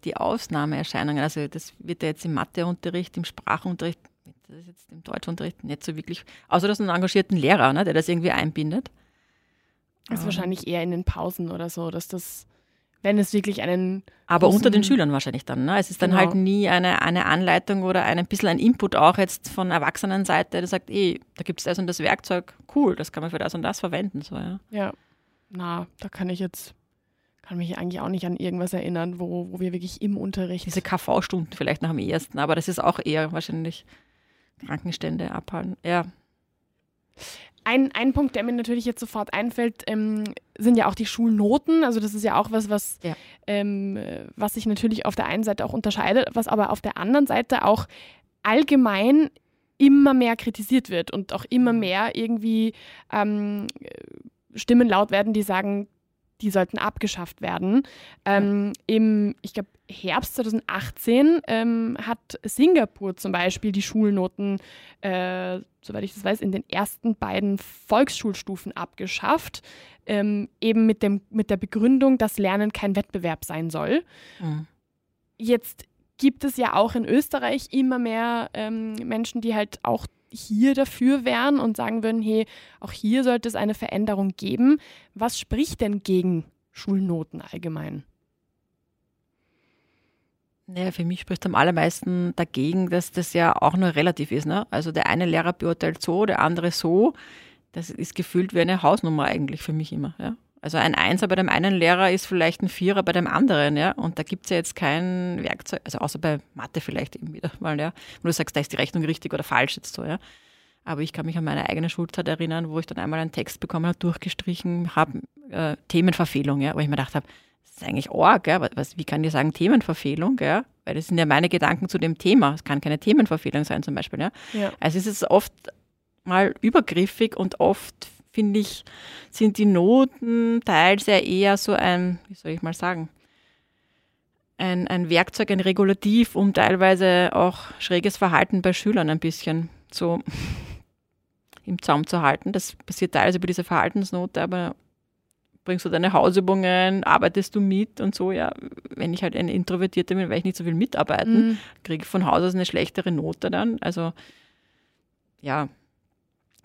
die Ausnahmeerscheinungen. Also das wird ja jetzt im Matheunterricht, im Sprachunterricht, das ist jetzt im Deutschunterricht nicht so wirklich, außer dass einen engagierten Lehrer, ne, der das irgendwie einbindet. Das ist ähm. wahrscheinlich eher in den Pausen oder so, dass das wenn es wirklich einen. Aber unter den Schülern wahrscheinlich dann. Ne? Es ist dann genau. halt nie eine, eine Anleitung oder ein bisschen ein Input auch jetzt von Erwachsenenseite, der sagt, eh, da gibt es das und das Werkzeug, cool, das kann man für das und das verwenden. So, ja. ja, na, da kann ich jetzt, kann mich eigentlich auch nicht an irgendwas erinnern, wo, wo wir wirklich im Unterricht. Diese KV-Stunden vielleicht noch am ehesten, aber das ist auch eher wahrscheinlich Krankenstände abhalten. Ja. Ein, ein Punkt, der mir natürlich jetzt sofort einfällt, ähm, sind ja auch die Schulnoten. Also das ist ja auch was, was, ja. ähm, was sich natürlich auf der einen Seite auch unterscheidet, was aber auf der anderen Seite auch allgemein immer mehr kritisiert wird und auch immer mhm. mehr irgendwie ähm, Stimmen laut werden, die sagen, die sollten abgeschafft werden. Ähm, Im, ich glaube, Herbst 2018 ähm, hat Singapur zum Beispiel die Schulnoten, äh, soweit ich das weiß, in den ersten beiden Volksschulstufen abgeschafft. Ähm, eben mit, dem, mit der Begründung, dass Lernen kein Wettbewerb sein soll. Mhm. Jetzt gibt es ja auch in Österreich immer mehr ähm, Menschen, die halt auch hier dafür wären und sagen würden, hey, auch hier sollte es eine Veränderung geben. Was spricht denn gegen Schulnoten allgemein? Naja, für mich spricht am allermeisten dagegen, dass das ja auch nur relativ ist. Ne? Also der eine Lehrer beurteilt so, der andere so. Das ist gefühlt wie eine Hausnummer eigentlich für mich immer. Ja? Also ein Einser bei dem einen Lehrer ist vielleicht ein Vierer bei dem anderen, ja. Und da gibt es ja jetzt kein Werkzeug, also außer bei Mathe vielleicht eben wieder mal, ja. Wo du sagst, da ist die Rechnung richtig oder falsch jetzt so, ja. Aber ich kann mich an meine eigene Schulzeit erinnern, wo ich dann einmal einen Text bekommen habe, durchgestrichen habe, äh, Themenverfehlung, ja, wo ich mir gedacht habe, das ist eigentlich arg, ja. Was, wie kann ich sagen Themenverfehlung, ja? Weil das sind ja meine Gedanken zu dem Thema. Es kann keine Themenverfehlung sein zum Beispiel, ja. ja. Also es ist oft mal übergriffig und oft finde ich, sind die Noten teils ja eher so ein, wie soll ich mal sagen, ein, ein Werkzeug, ein Regulativ, um teilweise auch schräges Verhalten bei Schülern ein bisschen so *laughs* im Zaum zu halten. Das passiert teils über diese Verhaltensnote, aber bringst du deine Hausübungen, arbeitest du mit und so, ja, wenn ich halt eine Introvertierte bin, werde ich nicht so viel mitarbeiten, mhm. kriege von Haus aus eine schlechtere Note dann. Also ja,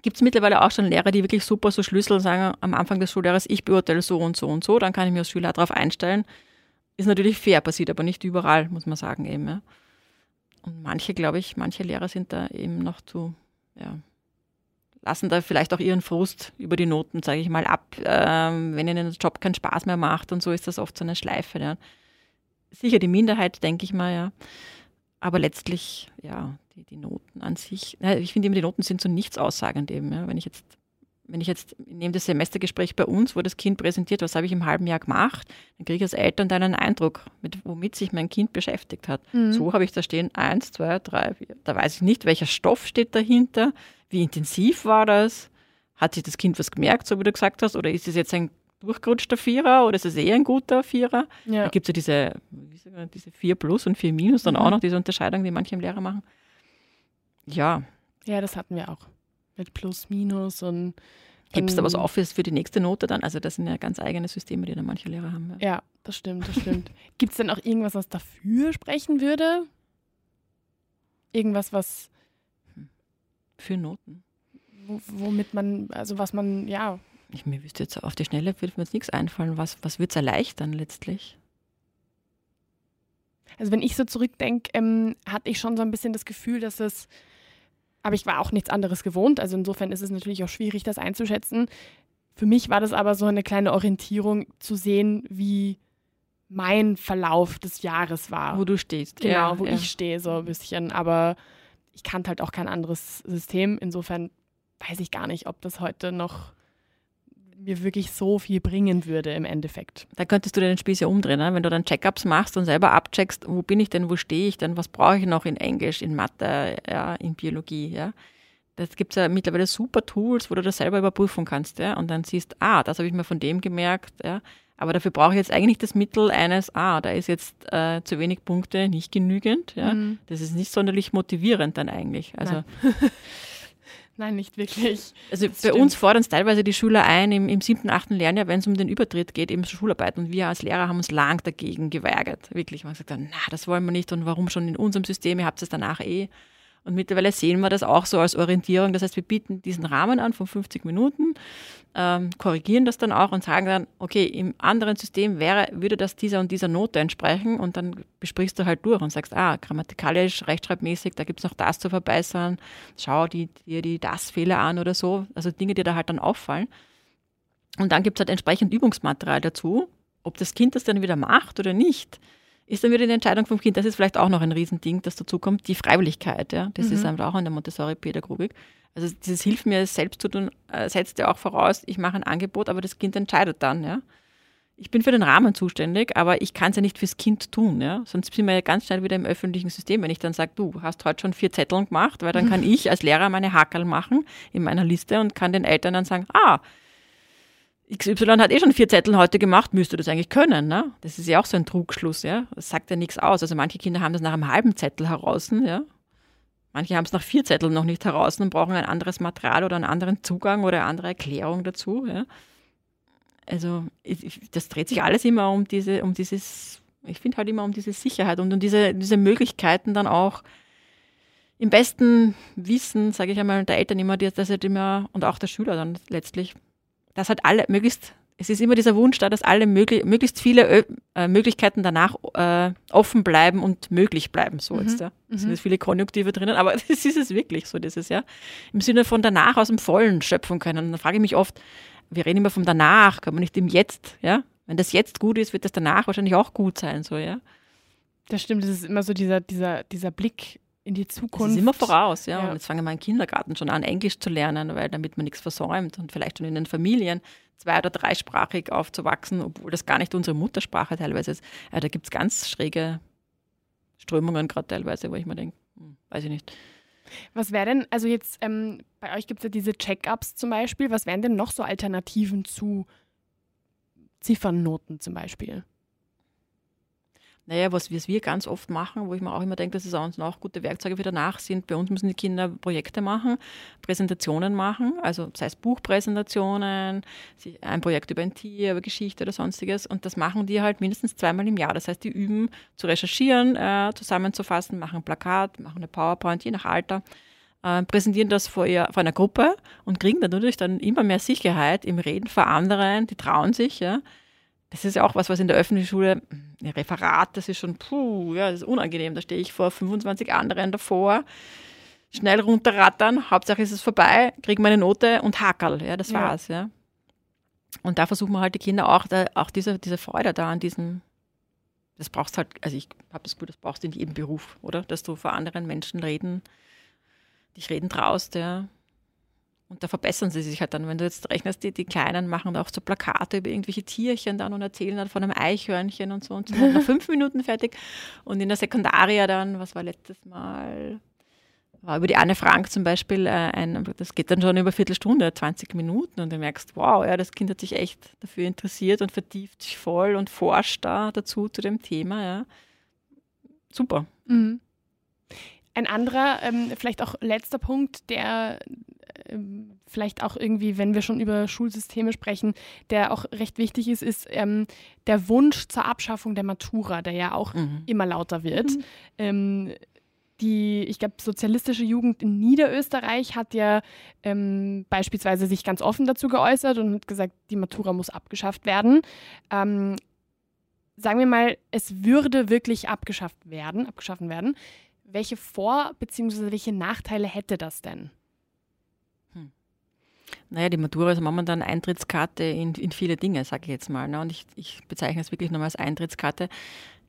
Gibt es mittlerweile auch schon Lehrer, die wirklich super so Schlüssel sagen am Anfang des Schuljahres, ich beurteile so und so und so, dann kann ich mir als Schüler darauf einstellen. Ist natürlich fair, passiert aber nicht überall, muss man sagen eben. Ja. Und manche, glaube ich, manche Lehrer sind da eben noch zu, ja, lassen da vielleicht auch ihren Frust über die Noten, sage ich mal, ab. Ähm, wenn ihnen der Job keinen Spaß mehr macht und so ist das oft so eine Schleife. Ja. Sicher die Minderheit, denke ich mal, ja. Aber letztlich, ja, die, die Noten an sich, ich finde immer, die Noten sind so nichts aussagend eben. Ja. Wenn ich jetzt wenn ich jetzt nehme das Semestergespräch bei uns, wo das Kind präsentiert, was habe ich im halben Jahr gemacht, dann kriege ich als Eltern dann einen Eindruck, mit, womit sich mein Kind beschäftigt hat. Mhm. So habe ich da stehen, eins, zwei, drei, vier. Da weiß ich nicht, welcher Stoff steht dahinter, wie intensiv war das, hat sich das Kind was gemerkt, so wie du gesagt hast, oder ist es jetzt ein durchgerutschter Vierer oder ist es eher ein guter Vierer? Ja. Da gibt es ja diese, diese 4 Plus und 4 Minus, dann mhm. auch noch diese Unterscheidung, die manche im Lehrer machen. Ja. Ja, das hatten wir auch. Mit Plus, Minus und. Hebst du was auf für die nächste Note dann? Also, das sind ja ganz eigene Systeme, die dann manche Lehrer haben. Ja, ja das stimmt, das stimmt. *laughs* Gibt es denn auch irgendwas, was dafür sprechen würde? Irgendwas, was. Hm. Für Noten. Womit man, also was man, ja, ich, mir wüsste jetzt auf die Schnelle, würde mir jetzt nichts einfallen. Was, was wird es erleichtern letztlich? Also wenn ich so zurückdenke, ähm, hatte ich schon so ein bisschen das Gefühl, dass es, aber ich war auch nichts anderes gewohnt. Also insofern ist es natürlich auch schwierig, das einzuschätzen. Für mich war das aber so eine kleine Orientierung zu sehen, wie mein Verlauf des Jahres war. Wo du stehst. Genau, ja, wo ja. ich stehe so ein bisschen. Aber ich kannte halt auch kein anderes System. Insofern weiß ich gar nicht, ob das heute noch mir wirklich so viel bringen würde im Endeffekt. Da könntest du den Spieß ja umdrehen, ne? wenn du dann Checkups machst und selber abcheckst, wo bin ich denn, wo stehe ich denn, was brauche ich noch in Englisch, in Mathe, ja, in Biologie, ja. Das gibt es ja mittlerweile super Tools, wo du das selber überprüfen kannst, ja, und dann siehst, ah, das habe ich mir von dem gemerkt, ja, aber dafür brauche ich jetzt eigentlich das Mittel eines, ah, da ist jetzt äh, zu wenig Punkte, nicht genügend, ja. Mhm. Das ist nicht sonderlich motivierend dann eigentlich. Also *laughs* Nein, nicht wirklich. Also das bei stimmt. uns fordern es teilweise die Schüler ein im, im siebten, achten Lernjahr, wenn es um den Übertritt geht, eben zur Schularbeit. Und wir als Lehrer haben uns lang dagegen geweigert. Wirklich. Man hat gesagt, na, das wollen wir nicht und warum schon in unserem System, ihr habt es danach eh. Und mittlerweile sehen wir das auch so als Orientierung. Das heißt, wir bieten diesen Rahmen an von 50 Minuten, ähm, korrigieren das dann auch und sagen dann, okay, im anderen System wäre, würde das dieser und dieser Note entsprechen und dann besprichst du halt durch und sagst, ah, grammatikalisch, rechtschreibmäßig, da gibt es noch das zu verbessern, schau dir die, die Das-Fehler an oder so. Also Dinge, die da halt dann auffallen. Und dann gibt es halt entsprechend Übungsmaterial dazu. Ob das Kind das dann wieder macht oder nicht, ist dann wieder die Entscheidung vom Kind. Das ist vielleicht auch noch ein Riesending, das dazu kommt, die Freiwilligkeit. Ja? Das mhm. ist einfach auch in der Montessori-Pädagogik. Also dieses Hilf mir selbst zu tun, äh, setzt ja auch voraus, ich mache ein Angebot, aber das Kind entscheidet dann. Ja? Ich bin für den Rahmen zuständig, aber ich kann es ja nicht fürs Kind tun. Ja? Sonst sind wir ja ganz schnell wieder im öffentlichen System, wenn ich dann sage, du hast heute schon vier Zettel gemacht, weil dann *laughs* kann ich als Lehrer meine Hakel machen in meiner Liste und kann den Eltern dann sagen, ah, XY hat eh schon vier Zettel heute gemacht, müsste das eigentlich können. Ne? Das ist ja auch so ein Trugschluss. Ja? Das sagt ja nichts aus. Also manche Kinder haben das nach einem halben Zettel heraus. Ja? Manche haben es nach vier Zetteln noch nicht heraus und brauchen ein anderes Material oder einen anderen Zugang oder eine andere Erklärung dazu. Ja? Also ich, das dreht sich alles immer um diese, um dieses, ich finde halt immer um diese Sicherheit und um diese, diese Möglichkeiten dann auch im besten Wissen, sage ich einmal, der Eltern immer, dass halt immer und auch der Schüler dann letztlich dass halt alle möglichst, es ist immer dieser Wunsch da, dass alle möglich, möglichst viele äh, Möglichkeiten danach äh, offen bleiben und möglich bleiben. So mhm. jetzt, ja. Es sind mhm. jetzt viele Konjunktive drinnen, aber *laughs* das ist es wirklich so, dieses ja. Im Sinne von danach aus dem Vollen schöpfen können. Und dann frage ich mich oft, wir reden immer vom danach, kann man nicht im Jetzt, ja? Wenn das jetzt gut ist, wird das danach wahrscheinlich auch gut sein, so, ja. Das stimmt, das ist immer so dieser, dieser, dieser Blick in die Zukunft. Das ist immer voraus, ja. ja. Und jetzt fangen wir im Kindergarten schon an, Englisch zu lernen, weil damit man nichts versäumt und vielleicht schon in den Familien zwei- oder dreisprachig aufzuwachsen, obwohl das gar nicht unsere Muttersprache teilweise ist. Ja, da gibt es ganz schräge Strömungen gerade teilweise, wo ich mir denke, hm, weiß ich nicht. Was wäre denn, also jetzt ähm, bei euch gibt es ja diese Check-ups zum Beispiel, was wären denn noch so Alternativen zu Ziffernnoten zum Beispiel? Naja, was, was wir ganz oft machen, wo ich mir auch immer denke, dass es uns auch gute Werkzeuge für danach sind. Bei uns müssen die Kinder Projekte machen, Präsentationen machen, also sei es Buchpräsentationen, ein Projekt über ein Tier, über Geschichte oder sonstiges. Und das machen die halt mindestens zweimal im Jahr. Das heißt, die üben zu recherchieren, äh, zusammenzufassen, machen ein Plakat, machen eine PowerPoint, je nach Alter. Äh, präsentieren das vor, ihr, vor einer Gruppe und kriegen dadurch dann immer mehr Sicherheit im Reden vor anderen, die trauen sich, ja, das ist ja auch was, was in der öffentlichen Schule, ein Referat, das ist schon, puh, ja, das ist unangenehm. Da stehe ich vor 25 anderen davor, schnell runterrattern, Hauptsache ist es vorbei, kriege meine Note und Hackerl, ja, das ja. war's, ja. Und da versuchen wir halt die Kinder auch, da, auch diese, diese Freude da an diesem, das brauchst halt, also ich habe das Gefühl, das brauchst du in jedem Beruf, oder? Dass du vor anderen Menschen reden, dich reden traust, ja. Und da verbessern sie sich halt dann. Wenn du jetzt rechnest, die, die Kleinen machen auch so Plakate über irgendwelche Tierchen dann und erzählen dann von einem Eichhörnchen und so und sind halt nach *laughs* fünf Minuten fertig. Und in der Sekundaria dann, was war letztes Mal? War über die Anne Frank zum Beispiel, äh, ein, das geht dann schon über eine Viertelstunde, 20 Minuten und du merkst, wow, ja, das Kind hat sich echt dafür interessiert und vertieft sich voll und forscht da dazu zu dem Thema. Ja. Super. Mhm. Ein anderer, ähm, vielleicht auch letzter Punkt, der ähm, vielleicht auch irgendwie, wenn wir schon über Schulsysteme sprechen, der auch recht wichtig ist, ist ähm, der Wunsch zur Abschaffung der Matura, der ja auch mhm. immer lauter wird. Mhm. Ähm, die, ich glaube, sozialistische Jugend in Niederösterreich hat ja ähm, beispielsweise sich ganz offen dazu geäußert und hat gesagt, die Matura muss abgeschafft werden. Ähm, sagen wir mal, es würde wirklich abgeschafft werden, abgeschaffen werden. Welche Vor- bzw. welche Nachteile hätte das denn? Naja, die Matura ist momentan Eintrittskarte in, in viele Dinge, sage ich jetzt mal. Ne? Und ich, ich bezeichne es wirklich nochmal als Eintrittskarte.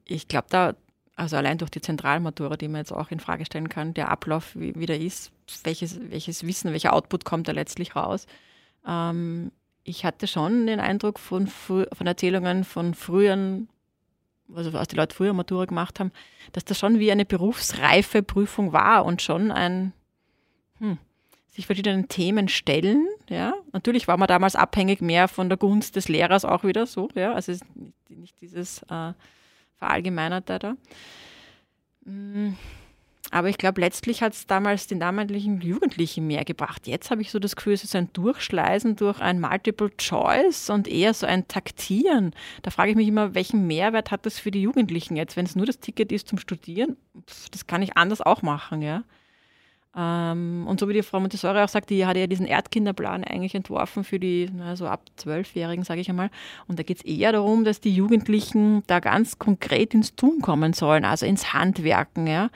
Ich glaube da, also allein durch die Zentralmatura, die man jetzt auch in Frage stellen kann, der Ablauf, wie, wie der ist, welches, welches Wissen, welcher Output kommt da letztlich raus. Ähm, ich hatte schon den Eindruck von, von Erzählungen von früheren, also was die Leute früher Matura gemacht haben, dass das schon wie eine berufsreife Prüfung war und schon ein, hm, sich verschiedenen Themen stellen. Ja. Natürlich war man damals abhängig mehr von der Gunst des Lehrers auch wieder so. Ja. Also nicht, nicht dieses äh, Verallgemeinerte da. Mm, aber ich glaube, letztlich hat es damals den damaligen Jugendlichen mehr gebracht. Jetzt habe ich so das Gefühl, es ist ein Durchschleißen durch ein Multiple Choice und eher so ein Taktieren. Da frage ich mich immer, welchen Mehrwert hat das für die Jugendlichen jetzt, wenn es nur das Ticket ist zum Studieren? Das kann ich anders auch machen, ja. Ähm, und so wie die Frau Montessori auch sagt, die hat ja diesen Erdkinderplan eigentlich entworfen für die na, so ab Zwölfjährigen, sage ich einmal. Und da geht es eher darum, dass die Jugendlichen da ganz konkret ins Tun kommen sollen, also ins Handwerken, ja.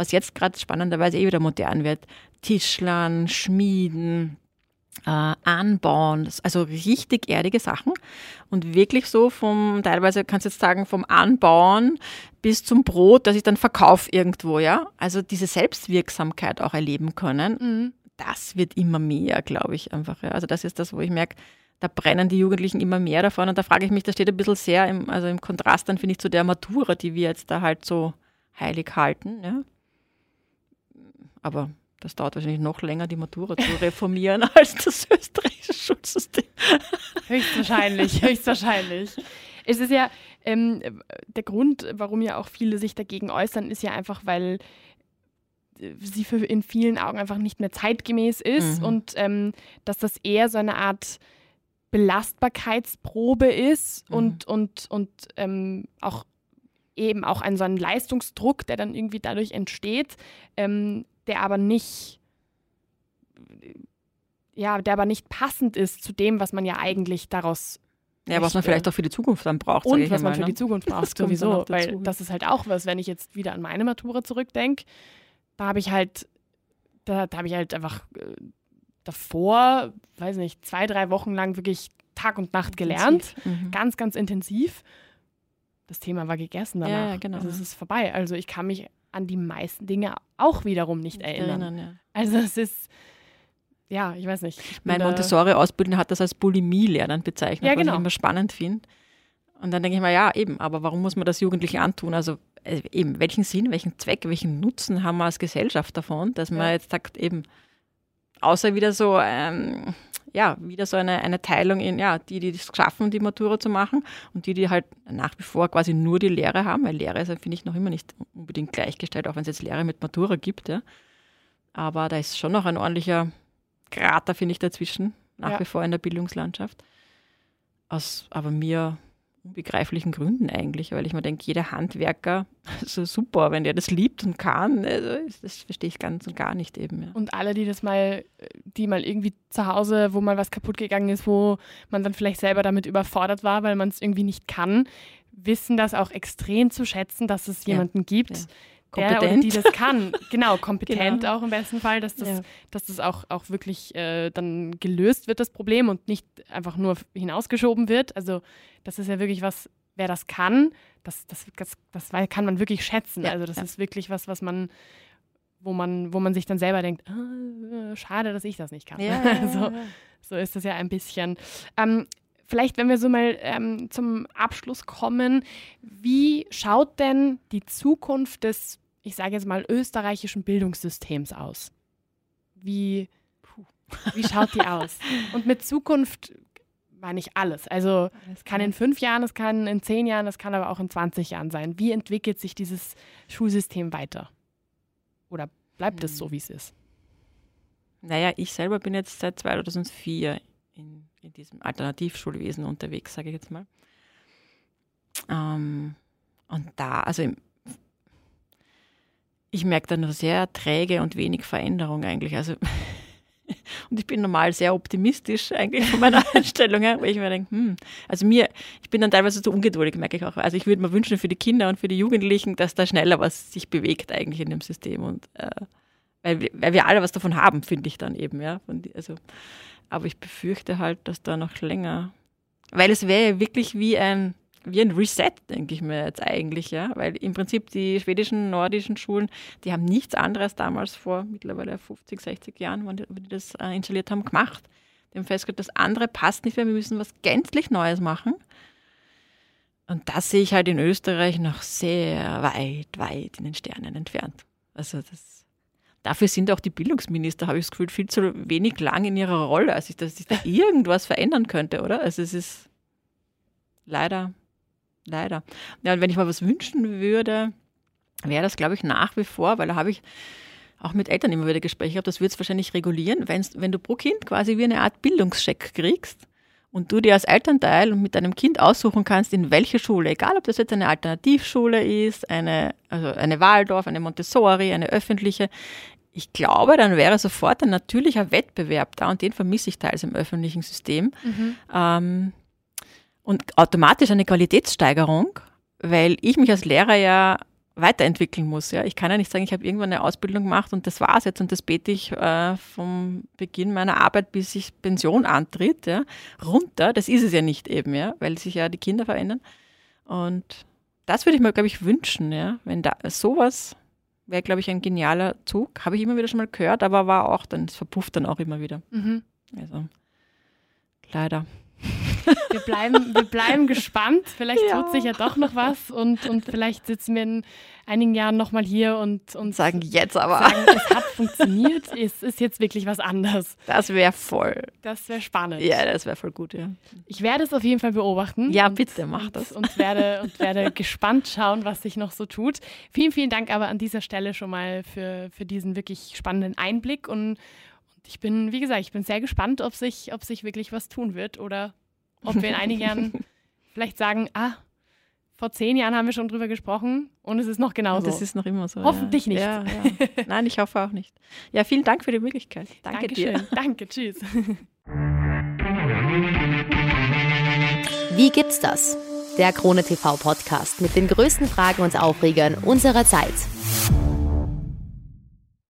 Was jetzt gerade spannenderweise eh wieder modern wird. Tischlern, Schmieden, äh, anbauen. Also richtig erdige Sachen. Und wirklich so vom, teilweise kannst du jetzt sagen, vom Anbauen bis zum Brot, das ich dann verkaufe irgendwo, ja. Also diese Selbstwirksamkeit auch erleben können, mhm. das wird immer mehr, glaube ich, einfach. Ja. Also das ist das, wo ich merke, da brennen die Jugendlichen immer mehr davon. Und da frage ich mich, das steht ein bisschen sehr im, also im Kontrast dann, finde ich, zu der Matura, die wir jetzt da halt so heilig halten. Ja. Aber das dauert wahrscheinlich noch länger, die Matura zu reformieren, *laughs* als das österreichische Schulsystem. Höchstwahrscheinlich, *laughs* höchstwahrscheinlich. Es ist ja, ähm, der Grund, warum ja auch viele sich dagegen äußern, ist ja einfach, weil sie für in vielen Augen einfach nicht mehr zeitgemäß ist mhm. und ähm, dass das eher so eine Art Belastbarkeitsprobe ist mhm. und, und, und ähm, auch eben auch ein so ein Leistungsdruck, der dann irgendwie dadurch entsteht, ähm, der aber nicht ja, der aber nicht passend ist zu dem, was man ja eigentlich daraus ja, was man vielleicht auch für die Zukunft dann braucht. Und was man für ne? die Zukunft braucht, *laughs* sowieso. Weil das ist halt auch was, wenn ich jetzt wieder an meine Matura zurückdenke, da habe ich halt, da, da habe ich halt einfach äh, davor, weiß nicht, zwei, drei Wochen lang wirklich Tag und Nacht gelernt. Mhm. Ganz, ganz intensiv. Das Thema war gegessen danach. Ja genau. Also es ist vorbei. Also ich kann mich an die meisten Dinge auch wiederum nicht erinnern. erinnern ja. Also es ist, ja, ich weiß nicht. Ich mein Montessori-Ausbildner hat das als Bulimie-Lernen bezeichnet, ja, genau. was ich immer spannend finde. Und dann denke ich mir, ja, eben, aber warum muss man das Jugendlichen antun? Also äh, eben, welchen Sinn, welchen Zweck, welchen Nutzen haben wir als Gesellschaft davon, dass man jetzt sagt, eben, außer wieder so ähm, ja, wieder so eine, eine Teilung in, ja, die, die es schaffen, die Matura zu machen und die, die halt nach wie vor quasi nur die Lehre haben, weil Lehre ist, finde ich, noch immer nicht unbedingt gleichgestellt, auch wenn es jetzt Lehre mit Matura gibt, ja. Aber da ist schon noch ein ordentlicher Krater, finde ich, dazwischen, nach ja. wie vor in der Bildungslandschaft. Aus aber mir unbegreiflichen Gründen eigentlich, weil ich mir denke, jeder Handwerker, so super, wenn der das liebt und kann, also das verstehe ich ganz und gar nicht eben. Ja. Und alle, die das mal, die mal irgendwie zu Hause, wo mal was kaputt gegangen ist, wo man dann vielleicht selber damit überfordert war, weil man es irgendwie nicht kann, wissen das auch extrem zu schätzen, dass es jemanden ja. gibt, ja kompetent. Der oder die das kann. Genau, kompetent *laughs* genau. auch im besten Fall, dass das, ja. dass das auch, auch wirklich äh, dann gelöst wird, das Problem und nicht einfach nur hinausgeschoben wird. Also das ist ja wirklich was, wer das kann, das, das, das, das kann man wirklich schätzen. Ja. Also das ja. ist wirklich was, was man, wo man, wo man sich dann selber denkt, ah, schade, dass ich das nicht kann. *laughs* So, so ist das ja ein bisschen. Ähm, vielleicht, wenn wir so mal ähm, zum Abschluss kommen, wie schaut denn die Zukunft des, ich sage jetzt mal, österreichischen Bildungssystems aus? Wie, wie schaut die aus? *laughs* Und mit Zukunft meine ich alles. Also es kann in fünf Jahren, es kann in zehn Jahren, es kann aber auch in 20 Jahren sein. Wie entwickelt sich dieses Schulsystem weiter? Oder bleibt es so, hm. wie es ist? Naja, ich selber bin jetzt seit 2004 in in diesem Alternativschulwesen unterwegs, sage ich jetzt mal. Ähm, und da, also ich merke da nur sehr träge und wenig Veränderung eigentlich. Also *laughs* und ich bin normal sehr optimistisch eigentlich von meiner *laughs* Einstellung her, weil ich mir denke, hm, also mir, ich bin dann teilweise so ungeduldig, merke ich auch. Also ich würde mir wünschen für die Kinder und für die Jugendlichen, dass da schneller was sich bewegt eigentlich in dem System und äh, weil, weil wir alle was davon haben, finde ich dann eben, ja. Von, also aber ich befürchte halt, dass da noch länger, weil es wäre ja wirklich wie ein, wie ein Reset, denke ich mir jetzt eigentlich, ja. Weil im Prinzip die schwedischen, nordischen Schulen, die haben nichts anderes damals vor mittlerweile 50, 60 Jahren, wann die, die das äh, installiert haben, gemacht. Die haben festgestellt, das andere passt nicht mehr, wir müssen was gänzlich Neues machen. Und das sehe ich halt in Österreich noch sehr weit, weit in den Sternen entfernt. Also das Dafür sind auch die Bildungsminister, habe ich das Gefühl, viel zu wenig lang in ihrer Rolle, als ich, dass sich da *laughs* irgendwas verändern könnte, oder? Also es ist leider, leider. Ja, und wenn ich mal was wünschen würde, wäre das, glaube ich, nach wie vor, weil da habe ich auch mit Eltern immer wieder Gespräche gehabt, das würde es wahrscheinlich regulieren, wenn du pro Kind quasi wie eine Art Bildungscheck kriegst und du dir als Elternteil und mit deinem Kind aussuchen kannst, in welche Schule, egal ob das jetzt eine Alternativschule ist, eine, also eine Waldorf, eine Montessori, eine öffentliche, ich glaube, dann wäre sofort ein natürlicher Wettbewerb da und den vermisse ich teils im öffentlichen System. Mhm. Ähm, und automatisch eine Qualitätssteigerung, weil ich mich als Lehrer ja weiterentwickeln muss. Ja. Ich kann ja nicht sagen, ich habe irgendwann eine Ausbildung gemacht und das war es jetzt und das bete ich äh, vom Beginn meiner Arbeit, bis ich Pension antritt, ja, runter. Das ist es ja nicht eben, ja, weil sich ja die Kinder verändern. Und das würde ich mir, glaube ich, wünschen, ja, wenn da sowas wäre, glaube ich, ein genialer Zug. Habe ich immer wieder schon mal gehört, aber war auch dann, es verpufft dann auch immer wieder. Mhm. Also, leider. *laughs* Wir bleiben, wir bleiben gespannt. Vielleicht ja. tut sich ja doch noch was und, und vielleicht sitzen wir in einigen Jahren nochmal hier und, und sagen jetzt aber. Sagen, es hat funktioniert, es ist jetzt wirklich was anderes. Das wäre voll. Das wäre spannend. Ja, das wäre voll gut, ja. Ich werde es auf jeden Fall beobachten. Ja, bitte, mach das. Und, und, werde, und werde *laughs* gespannt schauen, was sich noch so tut. Vielen, vielen Dank aber an dieser Stelle schon mal für, für diesen wirklich spannenden Einblick und ich bin, wie gesagt, ich bin sehr gespannt, ob sich, ob sich wirklich was tun wird oder ob wir in einigen Jahren *laughs* vielleicht sagen, ah, vor zehn Jahren haben wir schon drüber gesprochen und es ist noch genauso. Und es ist noch immer so. Hoffentlich ja. nicht. Ja, ja. Nein, ich hoffe auch nicht. Ja, vielen Dank für die Möglichkeit. Danke Dankeschön. dir. Danke, tschüss. Wie gibt's das? Der Krone TV Podcast mit den größten Fragen und Aufregern unserer Zeit.